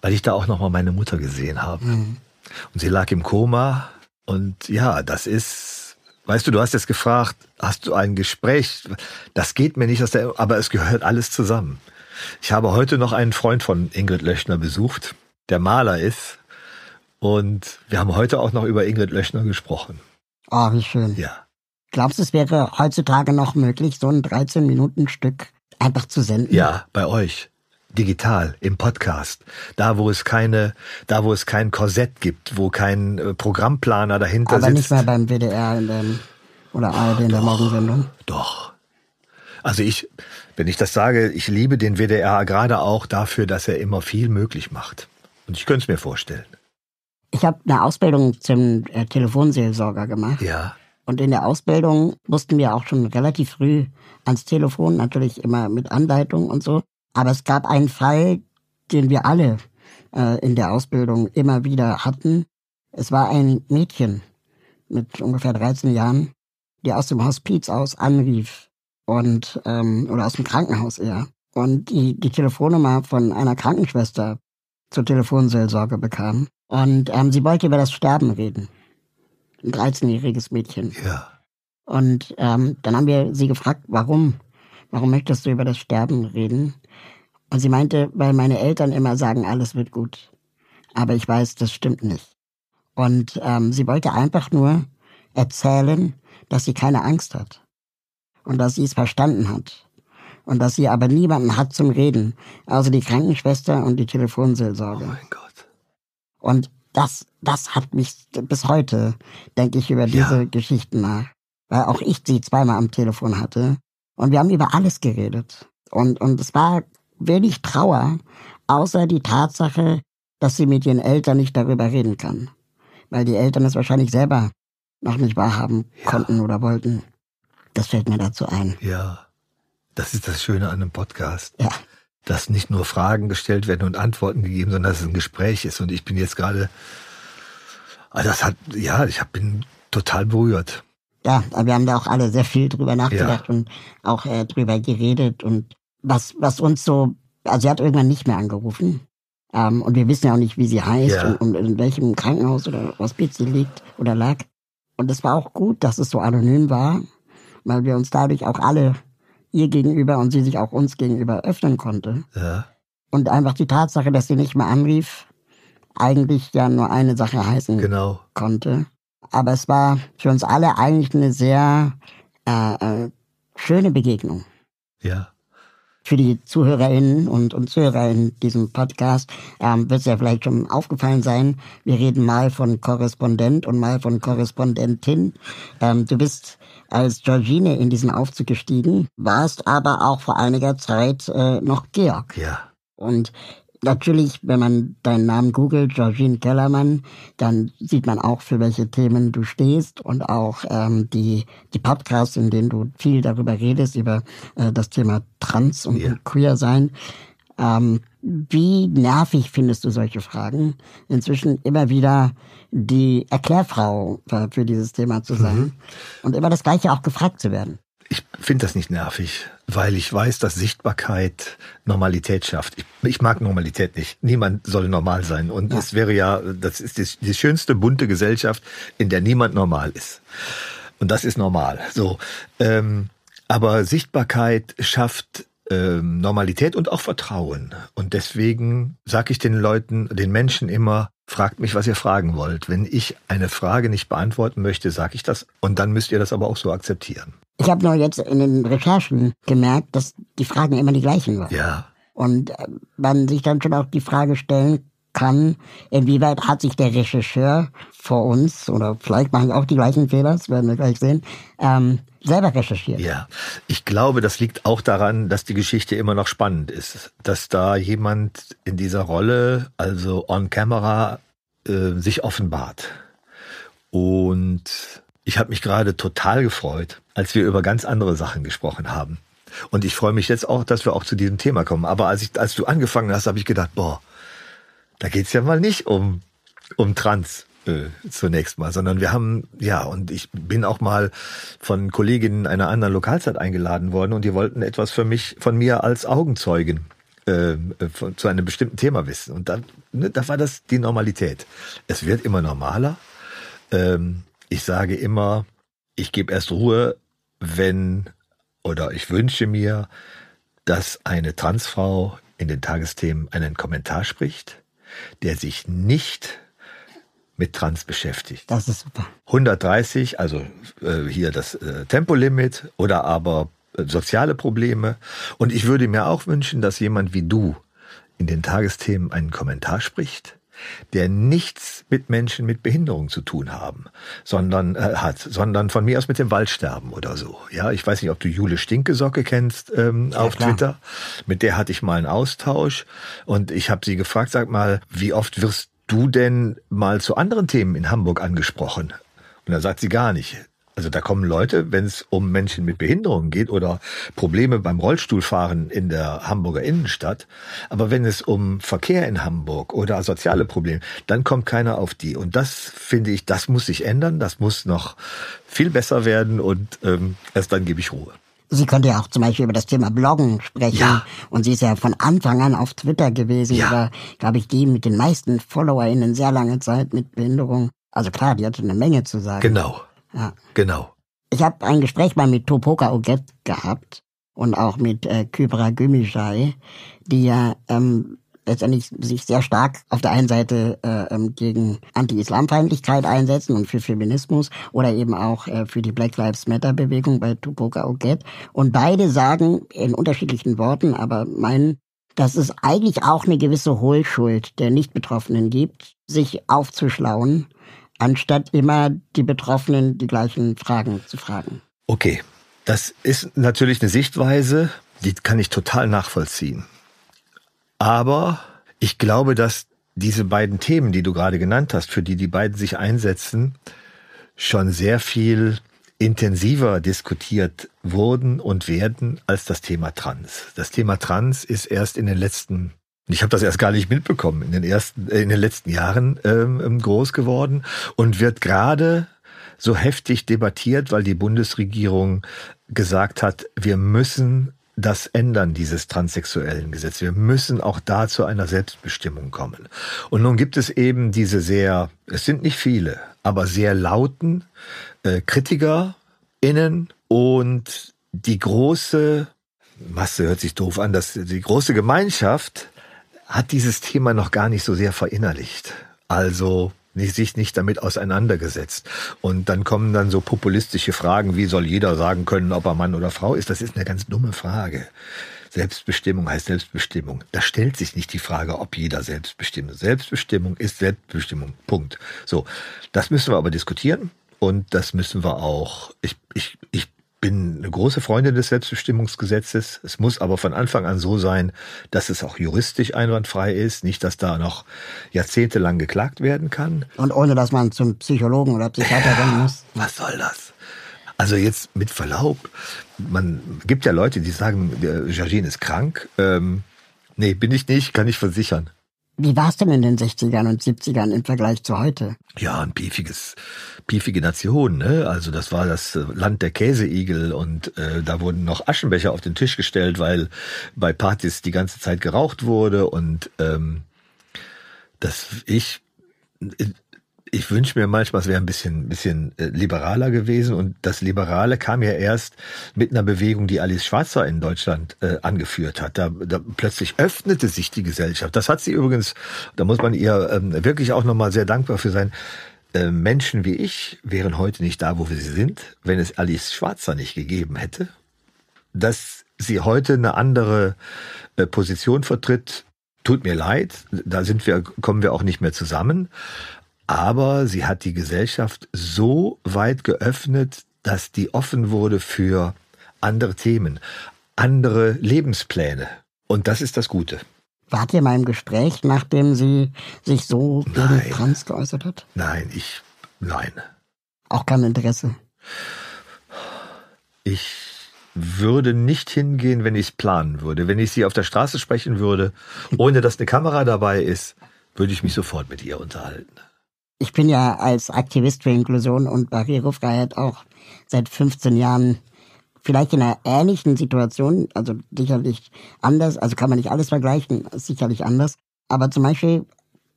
weil ich da auch nochmal meine Mutter gesehen habe. Mhm. Und sie lag im Koma. Und ja, das ist, weißt du, du hast jetzt gefragt, hast du ein Gespräch? Das geht mir nicht aus der, aber es gehört alles zusammen. Ich habe heute noch einen Freund von Ingrid Löchner besucht, der Maler ist. Und wir haben heute auch noch über Ingrid Löchner gesprochen. Oh, wie schön. Ja. Glaubst du, es wäre heutzutage noch möglich, so ein 13-Minuten-Stück einfach zu senden? Ja, bei euch. Digital, im Podcast. Da, wo es keine, da, wo es kein Korsett gibt, wo kein äh, Programmplaner dahinter Aber sitzt. nicht mehr beim WDR in dem, oder ARD in der Morgensendung. Doch. Also ich, wenn ich das sage, ich liebe den WDR gerade auch dafür, dass er immer viel möglich macht. Und ich könnte es mir vorstellen. Ich habe eine Ausbildung zum äh, Telefonseelsorger gemacht. Ja. Und in der Ausbildung mussten wir auch schon relativ früh ans Telefon, natürlich immer mit Anleitung und so. Aber es gab einen Fall, den wir alle äh, in der Ausbildung immer wieder hatten. Es war ein Mädchen mit ungefähr 13 Jahren, die aus dem Hospiz aus anrief und ähm, oder aus dem Krankenhaus eher und die die Telefonnummer von einer Krankenschwester zur Telefonseelsorge bekam und ähm, sie wollte über das Sterben reden. Ein 13-jähriges Mädchen. Ja. Und ähm, dann haben wir sie gefragt, warum? Warum möchtest du über das Sterben reden? Und sie meinte, weil meine Eltern immer sagen, alles wird gut. Aber ich weiß, das stimmt nicht. Und ähm, sie wollte einfach nur erzählen, dass sie keine Angst hat. Und dass sie es verstanden hat. Und dass sie aber niemanden hat zum Reden, außer die Krankenschwester und die Oh Telefonseelsorge. mein Gott. Und das, das hat mich bis heute, denke ich, über Ja. diese Geschichten nach. Weil auch ich sie zweimal am Telefon hatte. Und wir haben über alles geredet. Und, und es war wenig Trauer, außer die Tatsache, dass sie mit ihren Eltern nicht darüber reden kann. Weil die Eltern es wahrscheinlich selber noch nicht wahrhaben Ja. konnten oder wollten. Das fällt mir dazu ein. Ja. Das ist das Schöne an einem Podcast. Ja. Dass nicht nur Fragen gestellt werden und Antworten gegeben, sondern dass es ein Gespräch ist. Und ich bin jetzt gerade, Ah, das hat, ja, ich hab, bin total berührt. Ja, wir haben da auch alle sehr viel drüber nachgedacht und auch äh, drüber geredet und was, was uns so, also sie hat irgendwann nicht mehr angerufen. Ähm, und wir wissen ja auch nicht, wie sie heißt Ja. und, und in welchem Krankenhaus oder Hospiz sie liegt oder lag. Und es war auch gut, dass es so anonym war, weil wir uns dadurch auch alle ihr gegenüber und sie sich auch uns gegenüber öffnen konnte. Ja. Und einfach die Tatsache, dass sie nicht mehr anrief, eigentlich ja nur eine Sache heißen Genau. konnte. Aber es war für uns alle eigentlich eine sehr äh, äh, schöne Begegnung. Ja. Für die ZuhörerInnen und, und Zuhörer in diesem Podcast ähm, wird es ja vielleicht schon aufgefallen sein, wir reden mal von Korrespondent und mal von Korrespondentin. Ähm, du bist als Georgine in diesen Aufzug gestiegen, warst aber auch vor einiger Zeit äh, noch Georg. Ja. Und natürlich, wenn man deinen Namen googelt, Georgine Kellermann, dann sieht man auch, für welche Themen du stehst und auch ähm, die, die Podcasts, in denen du viel darüber redest, über äh, das Thema Trans und, Ja. Queer sein. Ähm, wie nervig findest du solche Fragen? Inzwischen immer wieder die Erklärfrau für, dieses Thema zu sein und immer das Gleiche auch gefragt zu werden. Ich finde das nicht nervig, weil ich weiß, dass Sichtbarkeit Normalität schafft. Ich, ich mag Normalität nicht. Niemand soll normal sein. Und es wäre ja, das ist die, die schönste bunte Gesellschaft, in der niemand normal ist. Und das ist normal. So, ähm, aber Sichtbarkeit schafft ähm, Normalität und auch Vertrauen. Und deswegen sage ich den Leuten, den Menschen immer, fragt mich, was ihr fragen wollt. Wenn ich eine Frage nicht beantworten möchte, sage ich das. Und dann müsst ihr das aber auch so akzeptieren. Ich habe nur jetzt in den Recherchen gemerkt, dass die Fragen immer die gleichen waren. Ja, Und äh, man sich dann schon auch die Frage stellen kann, inwieweit hat sich der Rechercheur vor uns, oder vielleicht mache ich auch die gleichen Fehler, das werden wir gleich sehen, ähm, selber recherchiert. Ja, ich glaube, das liegt auch daran, dass die Geschichte immer noch spannend ist. Dass da jemand in dieser Rolle, also on camera, äh, sich offenbart. Und ich habe mich gerade total gefreut, als wir über ganz andere Sachen gesprochen haben. Und ich freue mich jetzt auch, dass wir auch zu diesem Thema kommen. Aber als, ich, als du angefangen hast, habe ich gedacht, boah, da geht's ja mal nicht um, um Trans äh, zunächst mal, sondern wir haben, ja, und ich bin auch mal von Kolleginnen einer anderen Lokalzeit eingeladen worden und die wollten etwas für mich, von mir als Augenzeugen äh, von, zu einem bestimmten Thema wissen. Und dann, ne, da war das die Normalität. Es wird immer normaler. Ähm, ich sage immer, ich gebe erst Ruhe, wenn oder ich wünsche mir, dass eine Transfrau in den Tagesthemen einen Kommentar spricht, der sich nicht mit Trans beschäftigt. Das ist super. 130, also äh, hier das äh, Tempolimit oder aber äh, soziale Probleme. Und ich würde mir auch wünschen, dass jemand wie du in den Tagesthemen einen Kommentar spricht, der nichts mit Menschen mit Behinderung zu tun haben, sondern äh, hat, sondern von mir aus mit dem Waldsterben oder so. Ja, ich weiß nicht, ob du Jule Stinkesocke kennst ähm, ja, auf klar. Twitter. Mit der hatte ich mal einen Austausch und ich habe sie gefragt, sag mal, wie oft wirst du denn mal zu anderen Themen in Hamburg angesprochen? Und da sagt sie gar nicht. Also da kommen Leute, wenn es um Menschen mit Behinderungen geht oder Probleme beim Rollstuhlfahren in der Hamburger Innenstadt. Aber wenn es um Verkehr in Hamburg oder soziale Probleme, dann kommt keiner auf die. Und das finde ich, das muss sich ändern. Das muss noch viel besser werden und ähm, erst dann gebe ich Ruhe. Sie könnte ja auch zum Beispiel über das Thema Bloggen sprechen. Ja. Und sie ist ja von Anfang an auf Twitter gewesen. Ja. Oder, glaube ich, die mit den meisten FollowerInnen sehr lange Zeit mit Behinderung. Also klar, die hatte eine Menge zu sagen. Genau. Ja. Genau. Ich habe ein Gespräch mal mit Topoka Oget gehabt und auch mit äh, Kybra Gümüşay, die ja ähm, letztendlich sich sehr stark auf der einen Seite äh, ähm, gegen Anti-Islamfeindlichkeit einsetzen und für Feminismus oder eben auch äh, für die Black Lives Matter Bewegung bei Tupoka Oget. Und beide sagen in unterschiedlichen Worten, aber meinen, dass es eigentlich auch eine gewisse Hohlschuld der Nicht-Betroffenen gibt, sich aufzuschlauen anstatt immer die Betroffenen die gleichen Fragen zu fragen. Okay, das ist natürlich eine Sichtweise, die kann ich total nachvollziehen. Aber ich glaube, dass diese beiden Themen, die du gerade genannt hast, für die die beiden sich einsetzen, schon sehr viel intensiver diskutiert wurden und werden als das Thema Trans. Das Thema Trans ist erst in den letzten ich habe das erst gar nicht mitbekommen in den ersten, äh, in den letzten Jahren ähm, ähm, groß geworden und wird gerade so heftig debattiert, weil die Bundesregierung gesagt hat, wir müssen das ändern, dieses transsexuellen Gesetz. Wir müssen auch da zu einer Selbstbestimmung kommen. Und nun gibt es eben diese sehr, es sind nicht viele, aber sehr lauten äh, KritikerInnen und die große Masse hört sich doof an, dass die große Gemeinschaft hat dieses Thema noch gar nicht so sehr verinnerlicht. Also sich nicht damit auseinandergesetzt. Und dann kommen dann so populistische Fragen, wie soll jeder sagen können, ob er Mann oder Frau ist? Das ist eine ganz dumme Frage. Selbstbestimmung heißt Selbstbestimmung. Da stellt sich nicht die Frage, ob jeder selbstbestimmt. Selbstbestimmung ist Selbstbestimmung. Punkt. So, das müssen wir aber diskutieren und das müssen wir auch. Ich, ich, ich bin eine große Freundin des Selbstbestimmungsgesetzes. Es muss aber von Anfang an so sein, dass es auch juristisch einwandfrei ist, nicht, dass da noch jahrzehntelang geklagt werden kann. Und ohne, dass man zum Psychologen oder Psychiater rennen muss. Was soll das? Also jetzt mit Verlaub, man gibt ja Leute, die sagen, Georgine ist krank. Ähm, nee, bin ich nicht, kann ich versichern. Wie war es denn in den 60ern und 70ern im Vergleich zu heute? Ja, ein piefiges, piefige Nation, ne? Also das war das äh, Land der Käseigel und äh, da wurden noch Aschenbecher auf den Tisch gestellt, weil bei Partys die ganze Zeit geraucht wurde und ähm, das ich ich wünsche mir manchmal, es wäre ein bisschen, bisschen äh, liberaler gewesen. Und das Liberale kam ja erst mit einer Bewegung, die Alice Schwarzer in Deutschland äh, angeführt hat. Da, da plötzlich öffnete sich die Gesellschaft. Das hat sie übrigens, da muss man ihr ähm, wirklich auch nochmal sehr dankbar für sein. Äh, Menschen wie ich wären heute nicht da, wo wir sie sind, wenn es Alice Schwarzer nicht gegeben hätte. Dass sie heute eine andere äh, Position vertritt, tut mir leid. Da sind wir, kommen wir auch nicht mehr zusammen aber sie hat die Gesellschaft so weit geöffnet, dass die offen wurde für andere Themen, andere Lebenspläne. Und das ist das Gute. Wart ihr mal im Gespräch, nachdem sie sich so gegen Trans geäußert hat? Nein, ich, nein. Auch kein Interesse? Ich würde nicht hingehen, wenn ich es planen würde. Wenn ich sie auf der Straße sprechen würde, ohne dass eine Kamera dabei ist, würde ich mich sofort mit ihr unterhalten. Ich bin ja als Aktivist für Inklusion und Barrierefreiheit auch seit 15 Jahren vielleicht in einer ähnlichen Situation, also sicherlich anders, also kann man nicht alles vergleichen, sicherlich anders. Aber zum Beispiel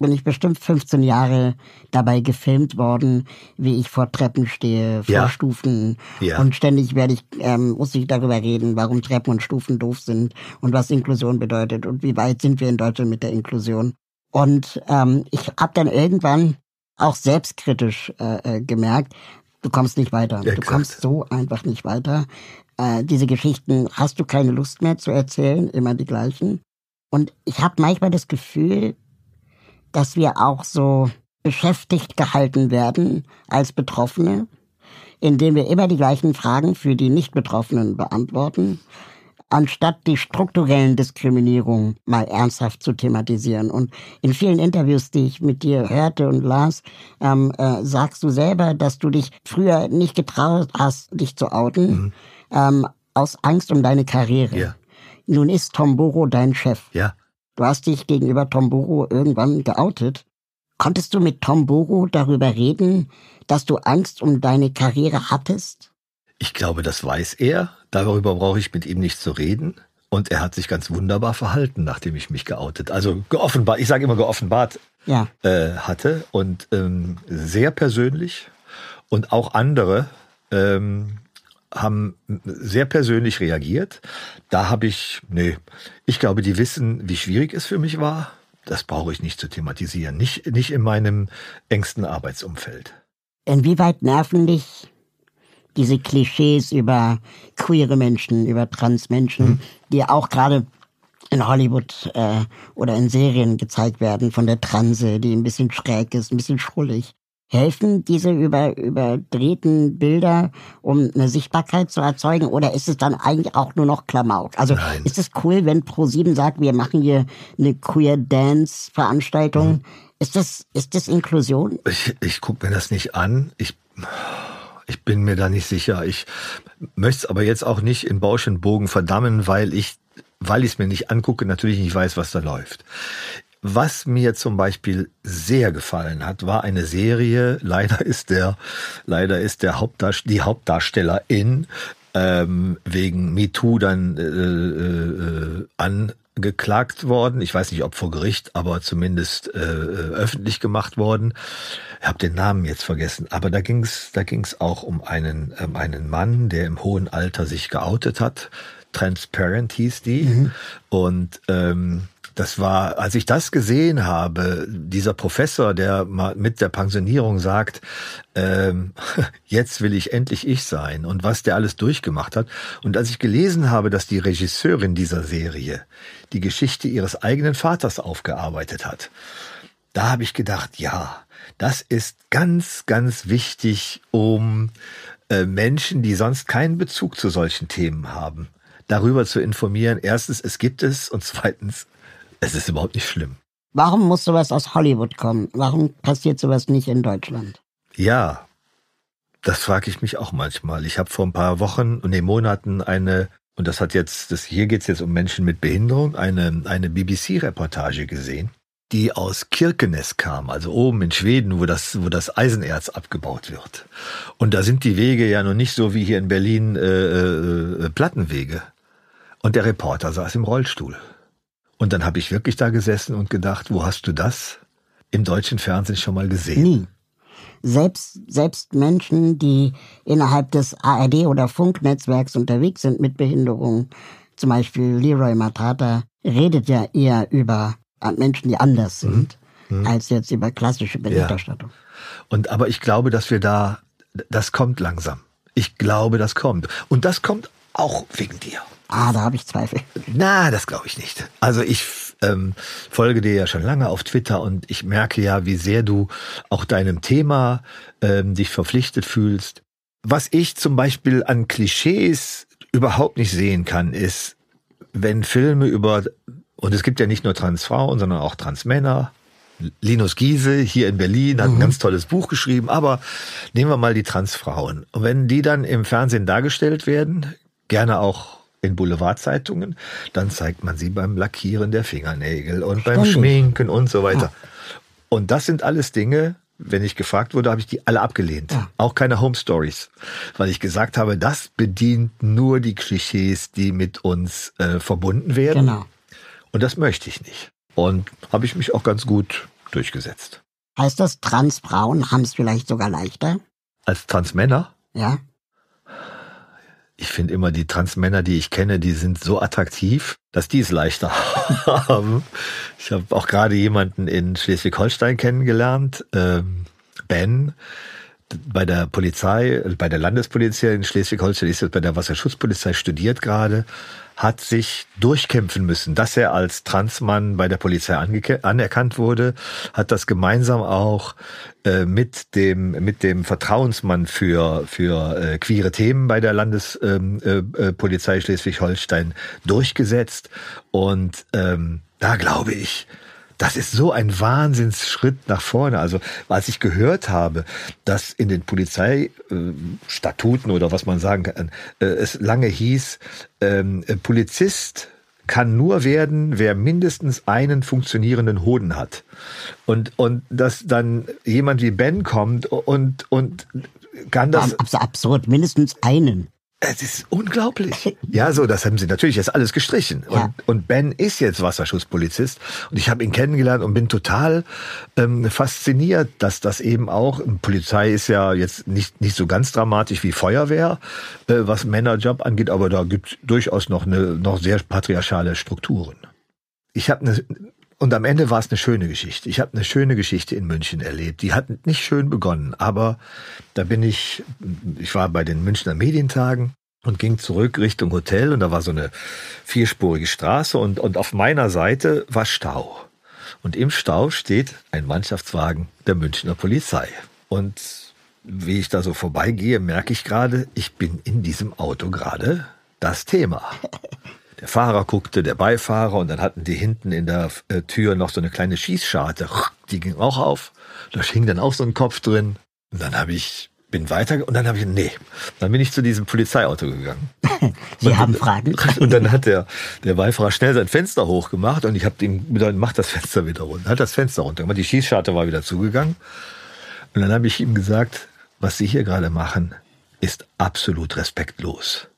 bin ich bestimmt 15 Jahre dabei gefilmt worden, wie ich vor Treppen stehe, vor Ja. Stufen. Ja. Und ständig werde ich, ähm, muss ich darüber reden, warum Treppen und Stufen doof sind und was Inklusion bedeutet und wie weit sind wir in Deutschland mit der Inklusion. Und ähm, ich habe dann irgendwann auch selbstkritisch äh, äh, gemerkt, du kommst nicht weiter. Du Exakt. kommst so einfach nicht weiter. Äh, diese Geschichten hast du keine Lust mehr zu erzählen, immer die gleichen. Und ich habe manchmal das Gefühl, dass wir auch so beschäftigt gehalten werden als Betroffene, indem wir immer die gleichen Fragen für die Nicht-Betroffenen beantworten, anstatt die strukturellen Diskriminierungen mal ernsthaft zu thematisieren. Und in vielen Interviews, die ich mit dir hörte und las, ähm, äh, sagst du selber, dass du dich früher nicht getraut hast, dich zu outen, ähm, aus Angst um deine Karriere. Ja. Nun ist Tom Boro dein Chef. Ja. Du hast dich gegenüber Tom Boro irgendwann geoutet. Konntest du mit Tom Boro darüber reden, dass du Angst um deine Karriere hattest? Ich glaube, das weiß er. Darüber brauche ich mit ihm nicht zu reden. Und er hat sich ganz wunderbar verhalten, nachdem ich mich geoutet, also geoffenbart, ich sage immer geoffenbart Ja. äh, hatte und ähm, sehr persönlich und auch andere ähm, haben sehr persönlich reagiert. Da habe ich, nee, ich glaube, die wissen, wie schwierig es für mich war. Das brauche ich nicht zu thematisieren, nicht, nicht in meinem engsten Arbeitsumfeld. Inwieweit nerven dich diese Klischees über queere Menschen, über Transmenschen, die auch gerade in Hollywood äh, oder in Serien gezeigt werden von der Transe, die ein bisschen schräg ist, ein bisschen schrullig. Helfen diese über, überdrehten Bilder, um eine Sichtbarkeit zu erzeugen? Oder ist es dann eigentlich auch nur noch Klamauk? Also Nein. ist es cool, wenn Pro7 sagt, wir machen hier eine Queer Dance Veranstaltung? Ist das, ist das Inklusion? Ich, ich gucke mir das nicht an. Ich, ich bin mir da nicht sicher. Ich möchte es aber jetzt auch nicht in Bausch und Bogen verdammen, weil ich, weil ich es mir nicht angucke, natürlich nicht weiß, was da läuft. Was mir zum Beispiel sehr gefallen hat, war eine Serie. Leider ist der, leider ist der Hauptdarst die Hauptdarstellerin ähm, wegen MeToo dann äh, äh, angeklagt worden. Ich weiß nicht, ob vor Gericht, aber zumindest äh, öffentlich gemacht worden. Ich habe den Namen jetzt vergessen, aber da ging's, da ging's auch um einen, ähm, einen Mann, der im hohen Alter sich geoutet hat. Transparent hieß die. Und ähm, das war, als ich das gesehen habe, dieser Professor, der mit der Pensionierung sagt, ähm, *laughs* jetzt will ich endlich ich sein und was der alles durchgemacht hat. Und als ich gelesen habe, dass die Regisseurin dieser Serie die Geschichte ihres eigenen Vaters aufgearbeitet hat, da habe ich gedacht, ja, das ist ganz, ganz wichtig, um äh, Menschen, die sonst keinen Bezug zu solchen Themen haben, darüber zu informieren. Erstens, es gibt es und *laughs* zweitens, es ist überhaupt nicht schlimm. Warum muss sowas aus Hollywood kommen? Warum passiert sowas nicht in Deutschland? Ja, das frage ich mich auch manchmal. Ich habe vor ein paar Wochen und nee, Monaten eine, und das hat jetzt, das, hier geht's jetzt um Menschen mit Behinderung, eine, eine BBC-Reportage gesehen, die aus Kirkenes kam, also oben in Schweden, wo das, wo das Eisenerz abgebaut wird. Und da sind die Wege ja noch nicht so wie hier in Berlin äh, äh, Plattenwege. Und der Reporter saß im Rollstuhl. Und dann habe ich wirklich da gesessen und gedacht, wo hast du das im deutschen Fernsehen schon mal gesehen? Nie. Selbst, selbst Menschen, die innerhalb des ARD- oder Funknetzwerks unterwegs sind mit Behinderungen, zum Beispiel Leroy Matata, redet ja eher über Menschen, die anders sind, als jetzt über klassische Berichterstattung. Und aber ich glaube, dass wir da, das kommt langsam. Ich glaube, das kommt. Und das kommt auch wegen dir. Ah, da habe ich Zweifel. Na, das glaube ich nicht. Also ich ähm, folge dir ja schon lange auf Twitter und ich merke ja, wie sehr du auch deinem Thema ähm, dich verpflichtet fühlst. Was ich zum Beispiel an Klischees überhaupt nicht sehen kann, ist, wenn Filme über, und es gibt ja nicht nur Transfrauen, sondern auch Transmänner, Linus Giese hier in Berlin hat ein ganz tolles Buch geschrieben, aber nehmen wir mal die Transfrauen. Und wenn die dann im Fernsehen dargestellt werden, gerne auch in Boulevardzeitungen, dann zeigt man sie beim Lackieren der Fingernägel und beim. Schminken und so weiter. Und das sind alles Dinge, wenn ich gefragt wurde, habe ich die alle abgelehnt. Ja. Auch keine Home Stories, weil ich gesagt habe, das bedient nur die Klischees, die mit uns äh, verbunden werden. Genau. Und das möchte ich nicht. Und habe ich mich auch ganz gut durchgesetzt. Heißt das, Transfrauen haben es vielleicht sogar leichter? Als Transmänner, Ja? Ich finde immer die Transmänner, die ich kenne, die sind so attraktiv, dass die es leichter *laughs* haben. Ich habe auch gerade jemanden in Schleswig-Holstein kennengelernt, ähm, Ben, bei der Polizei, bei der Landespolizei in Schleswig-Holstein ist jetzt bei der Wasserschutzpolizei studiert gerade, hat sich durchkämpfen müssen, dass er als Transmann bei der Polizei anerkannt wurde, hat das gemeinsam auch äh, mit dem mit dem Vertrauensmann für für äh, queere Themen bei der Landespolizei ähm, äh, äh, Schleswig-Holstein durchgesetzt. Und ähm, da glaube ich, das ist so ein Wahnsinnsschritt nach vorne. Also, als ich gehört habe, dass in den Polizeistatuten oder was man sagen kann, äh, es lange hieß, ähm, äh, Polizist kann nur werden, wer mindestens einen funktionierenden Hoden hat. Und, und dass dann jemand wie Ben kommt und, und kann das. Abs absurd, mindestens einen. Es ist unglaublich. *laughs* Ja, so, das haben sie natürlich jetzt alles gestrichen. Ja. Und, und Ben ist jetzt Wasserschutzpolizist und ich habe ihn kennengelernt und bin total ähm, fasziniert, dass das eben auch, Polizei ist ja jetzt nicht, nicht so ganz dramatisch wie Feuerwehr, äh, was Männerjob angeht, aber da gibt durchaus noch eine noch sehr patriarchale Strukturen. Ich habe eine und am Ende war es eine schöne Geschichte. Ich habe eine schöne Geschichte in München erlebt. Die hat nicht schön begonnen, aber da bin ich, ich war bei den Münchner Medientagen und ging zurück Richtung Hotel und da war so eine vierspurige Straße und, und auf meiner Seite war Stau. Und im Stau steht ein Mannschaftswagen der Münchner Polizei. Und wie ich da so vorbeigehe, merke ich gerade, ich bin in diesem Auto gerade das Thema. *laughs* Der Fahrer guckte, der Beifahrer und dann hatten die hinten in der äh, Tür noch so eine kleine Schießscharte. Die ging auch auf. Da hing dann auch so ein Kopf drin. Und dann habe ich, bin weiter und dann habe ich, nee, dann bin ich zu diesem Polizeiauto gegangen. *laughs* Sie haben Fragen? *laughs* Und dann hat der, der Beifahrer schnell sein Fenster hochgemacht und ich habe ihm gesagt, mach das Fenster wieder runter. Hat das Fenster runter gemacht. Die Schießscharte war wieder zugegangen. Und dann habe ich ihm gesagt, was Sie hier gerade machen, ist absolut respektlos.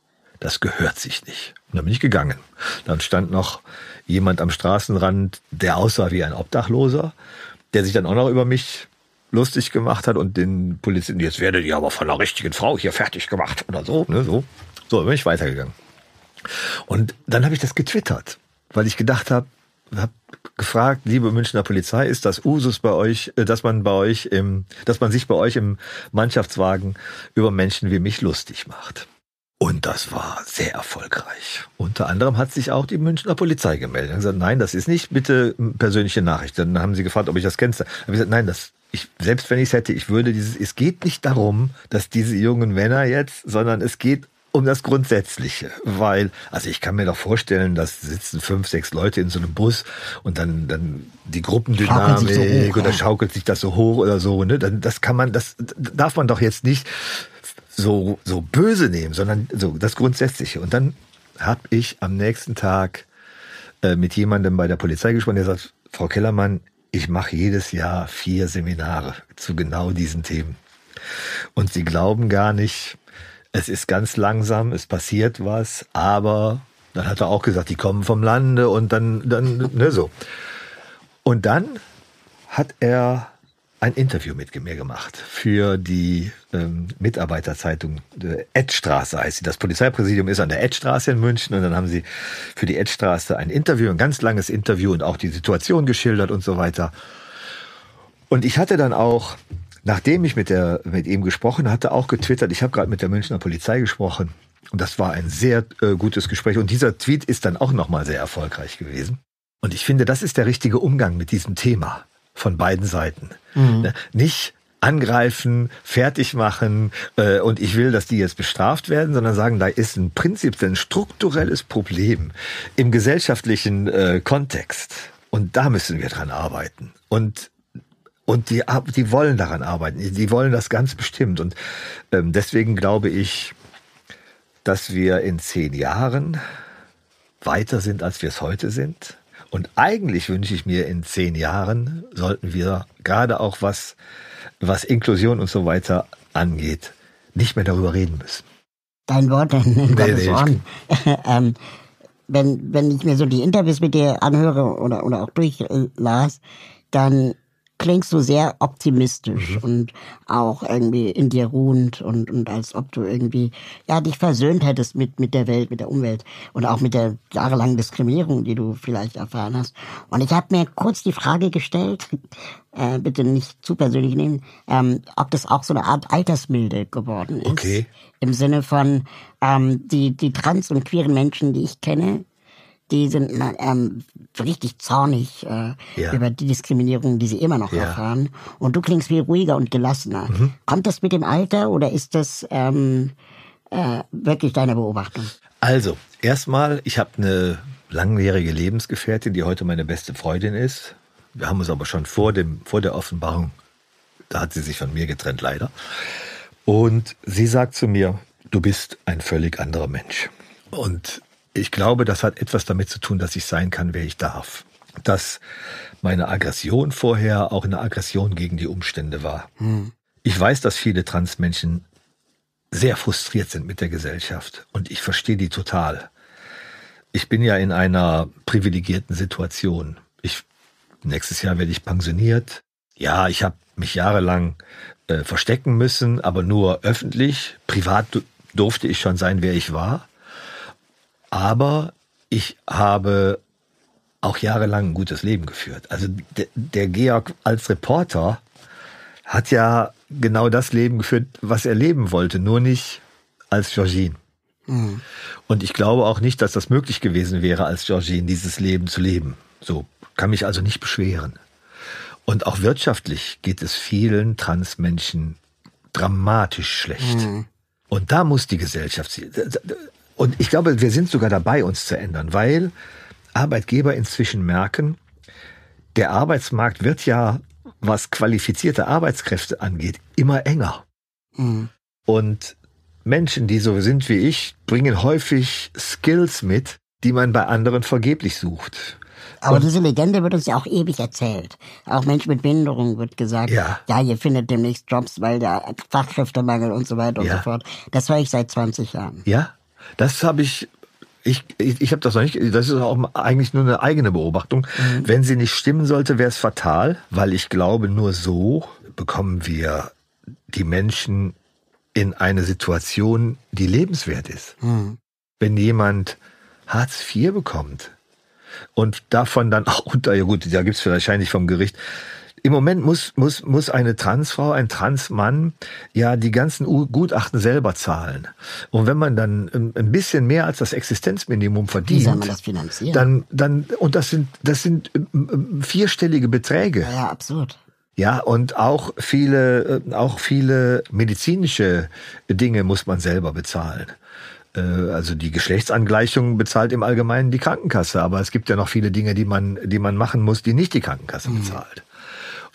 Das gehört sich nicht. Und dann bin ich gegangen. Dann stand noch jemand am Straßenrand, der aussah wie ein Obdachloser, der sich dann auch noch über mich lustig gemacht hat und den Polizisten, jetzt werdet ihr aber von einer richtigen Frau hier fertig gemacht oder so, ne, so. So, dann bin ich weitergegangen. Und dann habe ich das getwittert, weil ich gedacht habe, habe gefragt, liebe Münchner Polizei, ist das Usus bei euch, äh, dass man bei euch im, dass man sich bei euch im Mannschaftswagen über Menschen wie mich lustig macht? Und das war sehr erfolgreich. Unter anderem hat sich auch die Münchner Polizei gemeldet und gesagt, nein, das ist nicht bitte persönliche Nachricht. Dann haben sie gefragt, ob ich das kenne. Dann habe ich gesagt, nein, das, ich, selbst wenn ich es hätte, ich würde dieses, es geht nicht darum, dass diese jungen Männer jetzt, sondern es geht um das Grundsätzliche, weil, also ich kann mir doch vorstellen, dass sitzen fünf, sechs Leute in so einem Bus und dann, dann die Gruppendynamik so hoch, oder ja. schaukelt sich das so hoch oder so, ne? Dann, das kann man, das darf man doch jetzt nicht so, so böse nehmen, sondern so das Grundsätzliche. Und dann habe ich am nächsten Tag äh, mit jemandem bei der Polizei gesprochen, der sagt, Frau Kellermann, ich mache jedes Jahr vier Seminare zu genau diesen Themen. Und Sie glauben gar nicht, es ist ganz langsam, es passiert was, aber dann hat er auch gesagt, die kommen vom Lande und dann, dann, ne, so. Und dann hat er ein Interview mit mir gemacht für die ähm, Mitarbeiterzeitung äh, Edstraße heißt sie. Das Polizeipräsidium ist an der Edstraße in München und dann haben sie für die Edstraße ein Interview, ein ganz langes Interview und auch die Situation geschildert und so weiter. Und ich hatte dann auch, nachdem ich mit, der, mit ihm gesprochen hatte, auch getwittert, ich habe gerade mit der Münchner Polizei gesprochen und das war ein sehr äh, gutes Gespräch und dieser Tweet ist dann auch nochmal sehr erfolgreich gewesen. Und ich finde, das ist der richtige Umgang mit diesem Thema von beiden Seiten. Ne? Nicht angreifen, fertig machen äh, und ich will, dass die jetzt bestraft werden, sondern sagen, da ist ein Prinzip, ein strukturelles Problem im gesellschaftlichen äh, Kontext und da müssen wir dran arbeiten. Und und die, die wollen daran arbeiten, die wollen das ganz bestimmt. Und ähm, deswegen glaube ich, dass wir in zehn Jahren weiter sind, als wir es heute sind. Und eigentlich wünsche ich mir, in zehn Jahren sollten wir gerade auch was, was Inklusion und so weiter angeht, nicht mehr darüber reden müssen. Dein Wort in, in Gottes Ohren. ähm, wenn, wenn ich mir so die Interviews mit dir anhöre oder, oder auch durchlas, dann klingst du sehr optimistisch mhm. und auch irgendwie in dir ruhend und, und als ob du irgendwie, ja, dich versöhnt hättest mit, mit der Welt, mit der Umwelt und auch mit der jahrelangen Diskriminierung, die du vielleicht erfahren hast. Und ich habe mir kurz die Frage gestellt, *laughs* äh, bitte nicht zu persönlich nehmen, ähm, ob das auch so eine Art Altersmilde geworden ist. Okay. Im Sinne von, ähm, die, die trans- und queeren Menschen, die ich kenne, die sind ähm, richtig zornig äh, ja. über die Diskriminierung, die sie immer noch ja. erfahren. Und du klingst wie ruhiger und gelassener. Mhm. Kommt das mit dem Alter oder ist das ähm, äh, wirklich deine Beobachtung? Also, erstmal, ich habe eine langjährige Lebensgefährtin, die heute meine beste Freundin ist. Wir haben uns aber schon vor, dem, vor der Offenbarung, da hat sie sich von mir getrennt, leider. Und sie sagt zu mir, du bist ein völlig anderer Mensch. Und ich glaube, das hat etwas damit zu tun, dass ich sein kann, wer ich darf. Dass meine Aggression vorher auch eine Aggression gegen die Umstände war. Hm. Ich weiß, dass viele Transmenschen sehr frustriert sind mit der Gesellschaft und ich verstehe die total. Ich bin ja in einer privilegierten Situation. Ich, nächstes Jahr werde ich pensioniert. Ja, ich habe mich jahrelang äh, verstecken müssen, aber nur öffentlich. Privat durfte ich schon sein, wer ich war. Aber ich habe auch jahrelang ein gutes Leben geführt. Also der, der Georg als Reporter hat ja genau das Leben geführt, was er leben wollte, nur nicht als Georgine. Mhm. Und ich glaube auch nicht, dass das möglich gewesen wäre, als Georgine dieses Leben zu leben. So kann mich also nicht beschweren. Und auch wirtschaftlich geht es vielen Transmenschen dramatisch schlecht. Mhm. Und da muss die Gesellschaft, und ich glaube, wir sind sogar dabei, uns zu ändern, weil Arbeitgeber inzwischen merken, der Arbeitsmarkt wird ja, was qualifizierte Arbeitskräfte angeht, immer enger. Mhm. Und Menschen, die so sind wie ich, bringen häufig Skills mit, die man bei anderen vergeblich sucht. Aber und diese Legende wird uns ja auch ewig erzählt. Auch Menschen mit Behinderung wird gesagt, ja, ja ihr findet demnächst Jobs, weil der Fachkräftemangel und so weiter ja. und so fort. Das höre ich seit 20 Jahren. Ja, das habe ich ich, ich, ich habe das noch nicht, das ist auch eigentlich nur eine eigene Beobachtung. Mhm. Wenn sie nicht stimmen sollte, wäre es fatal, weil ich glaube, nur so bekommen wir die Menschen in eine Situation, die lebenswert ist. Mhm. Wenn jemand Hartz IV bekommt und davon dann auch *laughs* unter, ja gut, da gibt's wahrscheinlich vom Gericht im Moment muss, muss, muss eine Transfrau, ein Transmann ja die ganzen Gutachten selber zahlen. Und wenn man dann ein bisschen mehr als das Existenzminimum verdient, Wie soll man das finanzieren? dann, dann, und das sind, das sind vierstellige Beträge. Ja, ja absurd. Ja, und auch viele, äh, auch viele medizinische Dinge muss man selber bezahlen. Äh, also die Geschlechtsangleichung bezahlt im Allgemeinen die Krankenkasse, aber es gibt ja noch viele Dinge, die man, die man machen muss, die nicht die Krankenkasse mhm. bezahlt.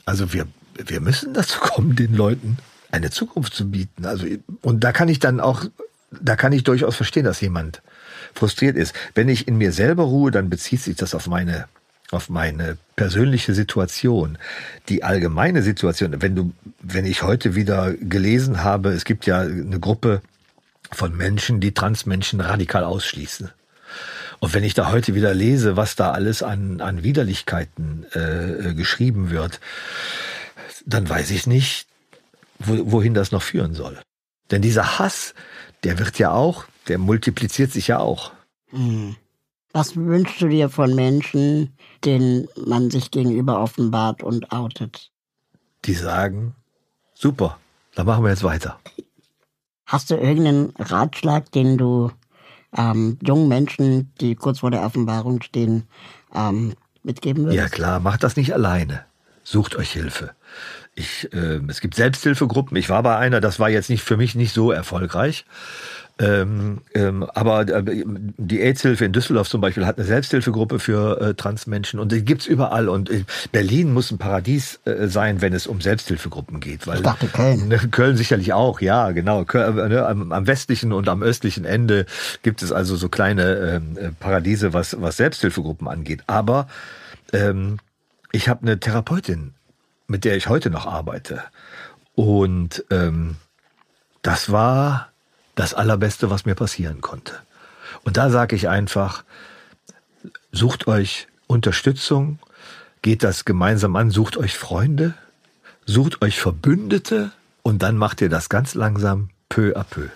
Also wir, wir müssen dazu kommen, den Leuten eine Zukunft zu bieten. Also, und da kann ich dann auch, da kann ich durchaus verstehen, dass jemand frustriert ist. Wenn ich in mir selber ruhe, dann bezieht sich das auf meine, auf meine persönliche Situation. Die allgemeine Situation, wenn du, wenn ich heute wieder gelesen habe, es gibt ja eine Gruppe von Menschen, die Transmenschen radikal ausschließen. Und wenn ich da heute wieder lese, was da alles an, an Widerlichkeiten äh, geschrieben wird, dann weiß ich nicht, wo, wohin das noch führen soll. Denn dieser Hass, der wird ja auch, der multipliziert sich ja auch. Hm. Was wünschst du dir von Menschen, denen man sich gegenüber offenbart und outet? Die sagen, super, dann machen wir jetzt weiter. Hast du irgendeinen Ratschlag, den du ähm, jungen Menschen, die kurz vor der Offenbarung stehen, ähm, mitgeben würdest? Ja klar, macht das nicht alleine. Sucht euch Hilfe. Ich, äh, es gibt Selbsthilfegruppen. Ich war bei einer, das war jetzt nicht für mich nicht so erfolgreich. Ähm, ähm, aber äh, die AIDS-Hilfe in Düsseldorf zum Beispiel hat eine Selbsthilfegruppe für äh, Transmenschen und die gibt's überall. Und äh, Berlin muss ein Paradies äh, sein, wenn es um Selbsthilfegruppen geht. Weil, Ich dachte Köln. Ne, Köln sicherlich auch, ja, genau. Köln, äh, ne, am, am westlichen und am östlichen Ende gibt es also so kleine ähm, äh, Paradiese, was, was Selbsthilfegruppen angeht. Aber ähm, ich habe eine Therapeutin, mit der ich heute noch arbeite. Und ähm, das war das Allerbeste, was mir passieren konnte. Und da sage ich einfach, sucht euch Unterstützung, geht das gemeinsam an, sucht euch Freunde, sucht euch Verbündete und dann macht ihr das ganz langsam peu à peu.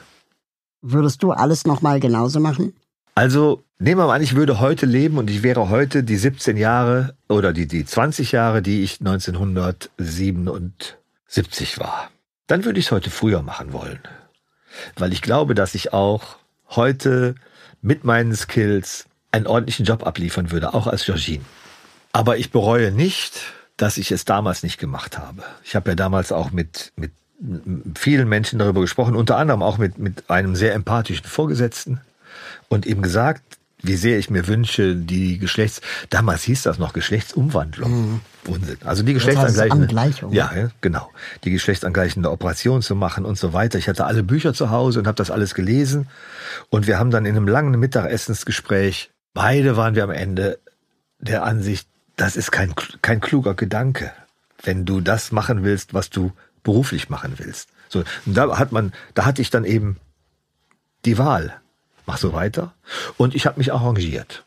Würdest du alles nochmal genauso machen? Also nehmen wir mal an, ich würde heute leben und ich wäre heute die 17 Jahre oder die, die 20 Jahre, die ich 1977 war. Dann würde ich es heute früher machen wollen. Weil ich glaube, dass ich auch heute mit meinen Skills einen ordentlichen Job abliefern würde, auch als Georgine. Aber ich bereue nicht, dass ich es damals nicht gemacht habe. Ich habe ja damals auch mit, mit vielen Menschen darüber gesprochen, unter anderem auch mit, mit einem sehr empathischen Vorgesetzten und eben gesagt, wie sehr ich mir wünsche, die Geschlechts, damals hieß das noch Geschlechtsumwandlung. Unsinn. Also die heißt es Geschlechtsangleichende. Angleichung. Ja, ja, genau. Die geschlechtsangleichende Operation zu machen und so weiter. Ich hatte alle Bücher zu Hause und habe das alles gelesen. Und wir haben dann in einem langen Mittagessensgespräch, beide waren wir am Ende der Ansicht, das ist kein, kein kluger Gedanke, wenn du das machen willst, was du beruflich machen willst. So, da hat man, da hatte ich dann eben die Wahl. Mach so weiter. Und ich habe mich arrangiert.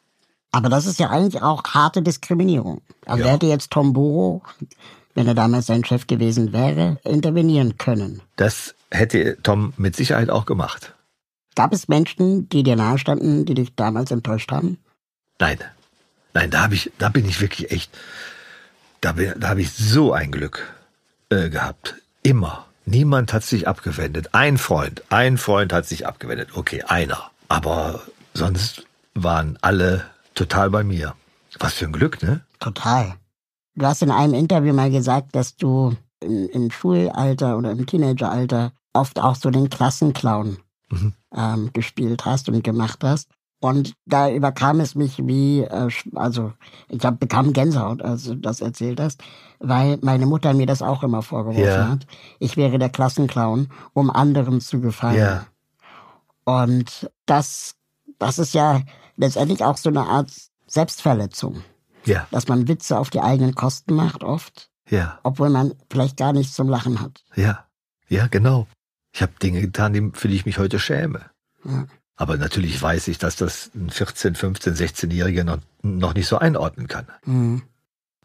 Aber das ist ja eigentlich auch harte Diskriminierung. Also Ja. da hätte jetzt Tom Boro, wenn er damals sein Chef gewesen wäre, intervenieren können. Das hätte Tom mit Sicherheit auch gemacht. Gab es Menschen, die dir nahestanden, die dich damals enttäuscht haben? Nein. Nein, da ich, da bin ich wirklich echt, da, da habe ich so ein Glück äh, gehabt. Immer. Niemand hat sich abgewendet. Ein Freund, ein Freund hat sich abgewendet. Okay, einer. Aber sonst waren alle total bei mir. Was für ein Glück, ne? Total. Du hast in einem Interview mal gesagt, dass du im, im Schulalter oder im Teenageralter oft auch so den Klassenclown Mhm. ähm, gespielt hast und gemacht hast. Und da überkam es mich wie, äh, also ich hab, bekam Gänsehaut, als du das erzählt hast, weil meine Mutter mir das auch immer vorgeworfen Ja. hat. Ich wäre der Klassenclown, um anderen zu gefallen. Ja. Und das, das ist ja letztendlich auch so eine Art Selbstverletzung, Ja, dass man Witze auf die eigenen Kosten macht oft, ja, obwohl man vielleicht gar nichts zum Lachen hat. ja. Ja, genau. Ich habe Dinge getan, die- für die ich mich heute schäme. Ja. Aber natürlich weiß ich, dass das ein 14, 15, 16-Jähriger noch, noch nicht so einordnen kann. Mhm.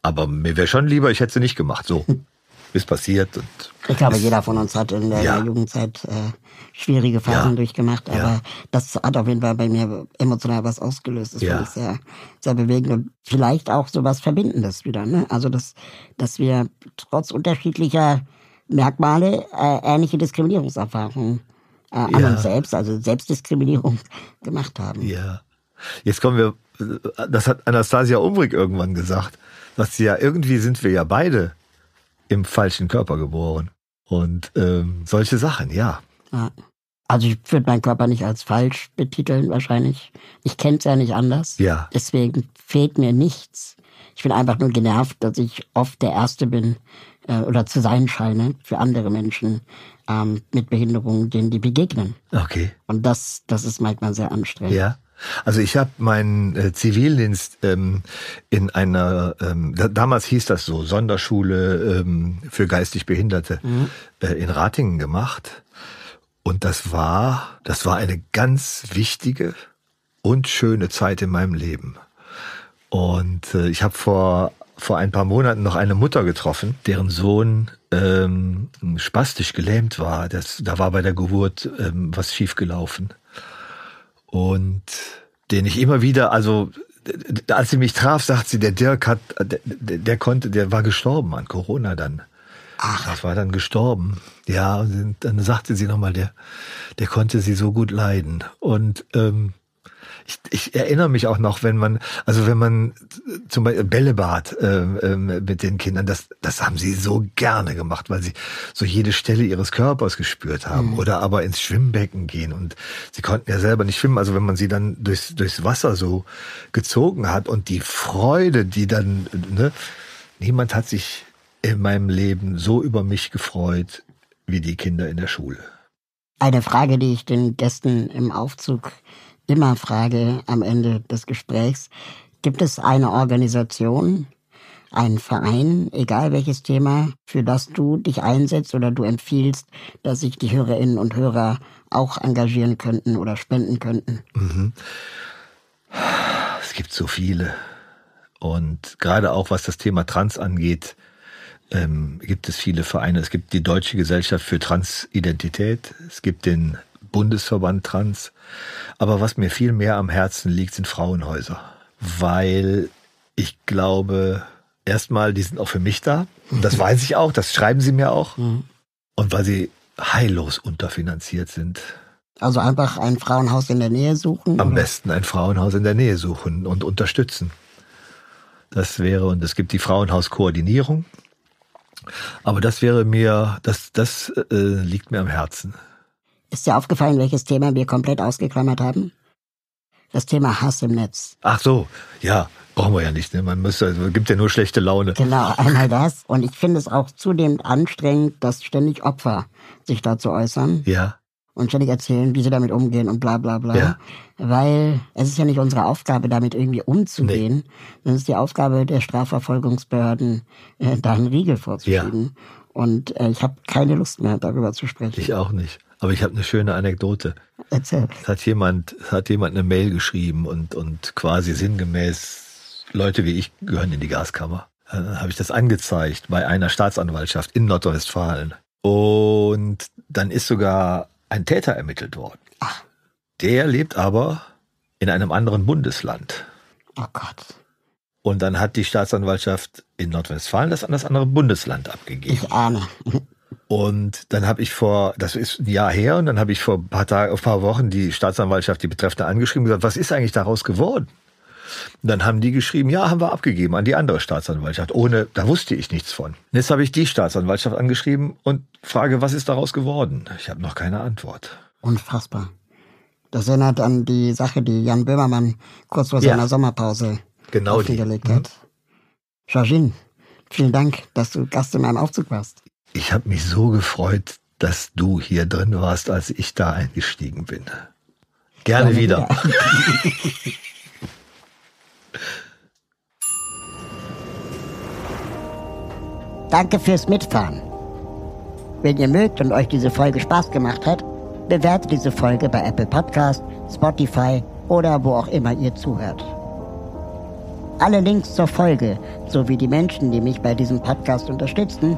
Aber mir wäre schon lieber, ich hätte sie nicht gemacht. So, *laughs* ist passiert und Ich glaube, jeder von uns hat in der Ja. Jugendzeit äh, schwierige Phasen Ja. durchgemacht, aber Ja. das hat auf jeden Fall bei mir emotional was ausgelöst. Das Ja. fand ich sehr, sehr bewegend und vielleicht auch so was Verbindendes wieder. Ne? Also, dass, dass wir trotz unterschiedlicher Merkmale äh, ähnliche Diskriminierungserfahrungen äh, an uns selbst, also Selbstdiskriminierung *laughs* gemacht haben. Ja. Jetzt kommen wir, das hat Anastasia Umbrick irgendwann gesagt, dass sie ja irgendwie sind wir ja beide im falschen Körper geboren. Und ähm, solche Sachen, ja. Ja. Also ich würde meinen Körper nicht als falsch betiteln wahrscheinlich. Ich kenne es ja nicht anders. Ja. Deswegen fehlt mir nichts. Ich bin einfach nur genervt, dass ich oft der Erste bin äh, oder zu sein scheine für andere Menschen ähm, mit Behinderungen, denen die begegnen. Okay. Und das, das ist manchmal sehr anstrengend. Ja. Also ich habe meinen äh, Zivildienst ähm, in einer, ähm, da, damals hieß das so, Sonderschule ähm, für geistig Behinderte äh, in Ratingen gemacht. Und das war, das war eine ganz wichtige und schöne Zeit in meinem Leben. Und äh, ich habe vor vor ein paar Monaten noch eine Mutter getroffen, deren Sohn ähm, spastisch gelähmt war. Das, da war bei der Geburt ähm, was schiefgelaufen. Und den ich immer wieder, also als sie mich traf, sagt sie, der Dirk hat, der, der der konnte, der war gestorben an Corona dann. Ach. Das war dann gestorben. Ja, und dann sagte sie nochmal, der, der konnte sie so gut leiden. Und ähm, Ich, ich erinnere mich auch noch, wenn man, also wenn man zum Beispiel Bällebad äh, äh, mit den Kindern, das, das haben sie so gerne gemacht, weil sie so jede Stelle ihres Körpers gespürt haben. Mhm. Oder aber ins Schwimmbecken gehen. Und sie konnten ja selber nicht schwimmen. Also wenn man sie dann durchs, durchs Wasser so gezogen hat und die Freude, die dann, ne, niemand hat sich in meinem Leben so über mich gefreut wie die Kinder in der Schule. Eine Frage, die ich den Gästen im Aufzug immer frage am Ende des Gesprächs. Gibt es eine Organisation, einen Verein, egal welches Thema, für das du dich einsetzt oder du empfiehlst, dass sich die Hörerinnen und Hörer auch engagieren könnten oder spenden könnten? Mhm. Es gibt so viele. Und gerade auch was das Thema Trans angeht, ähm, gibt es viele Vereine. Es gibt die Deutsche Gesellschaft für Transidentität, es gibt den Bundesverband Trans. Aber was mir viel mehr am Herzen liegt, sind Frauenhäuser. Weil ich glaube, erstmal, die sind auch für mich da. Und das weiß ich auch, das schreiben sie mir auch. Mhm. Und weil sie heillos unterfinanziert sind. Also einfach ein Frauenhaus in der Nähe suchen? Am oder? besten ein Frauenhaus in der Nähe suchen und unterstützen. Das wäre, und es gibt die Frauenhauskoordinierung. Aber das wäre mir, das, das äh, liegt mir am Herzen. Ist dir aufgefallen, welches Thema wir komplett ausgeklammert haben? Das Thema Hass im Netz. Ach so, ja, brauchen wir ja nicht. Ne? Man müsste, also, gibt ja nur schlechte Laune. Genau, einmal das. Und ich finde es auch zudem anstrengend, dass ständig Opfer sich dazu äußern. Ja und ständig erzählen, wie sie damit umgehen und bla bla bla. Ja. Weil es ist ja nicht unsere Aufgabe, damit irgendwie umzugehen. Nee. Das ist die Aufgabe der Strafverfolgungsbehörden, äh, da einen Riegel vorzuschieben. Ja. Und äh, ich habe keine Lust mehr, darüber zu sprechen. Ich auch nicht. Aber ich habe eine schöne Anekdote. Erzähl. Es hat jemand, hat jemand eine Mail geschrieben und, und quasi sinngemäß, Leute wie ich gehören in die Gaskammer. Dann habe ich das angezeigt bei einer Staatsanwaltschaft in Nordrhein-Westfalen. Und dann ist sogar ein Täter ermittelt worden. Ach. Der lebt aber in einem anderen Bundesland. Oh Gott. Und dann hat die Staatsanwaltschaft in Nordrhein-Westfalen das an das andere Bundesland abgegeben. Ich ahne. Und dann habe ich vor, das ist ein Jahr her, und dann habe ich vor ein paar Tagen, ein paar Wochen die Staatsanwaltschaft, die Betreffende angeschrieben und gesagt, was ist eigentlich daraus geworden? Und dann haben die geschrieben, ja, haben wir abgegeben an die andere Staatsanwaltschaft. Ohne, da wusste ich nichts von. Jetzt habe ich die Staatsanwaltschaft angeschrieben und frage, was ist daraus geworden? Ich habe noch keine Antwort. Unfassbar. Das erinnert an die Sache, die Jan Böhmermann kurz vor ja. seiner Sommerpause genau aufgelegt hat. Mhm. Georgine, vielen Dank, dass du Gast in meinem Aufzug warst. Ich habe mich so gefreut, dass du hier drin warst, als ich da eingestiegen bin. Gerne, Gerne wieder. wieder. *laughs* Danke fürs Mitfahren. Wenn ihr mögt und euch diese Folge Spaß gemacht hat, bewertet diese Folge bei Apple Podcast, Spotify oder wo auch immer ihr zuhört. Alle Links zur Folge sowie die Menschen, die mich bei diesem Podcast unterstützen,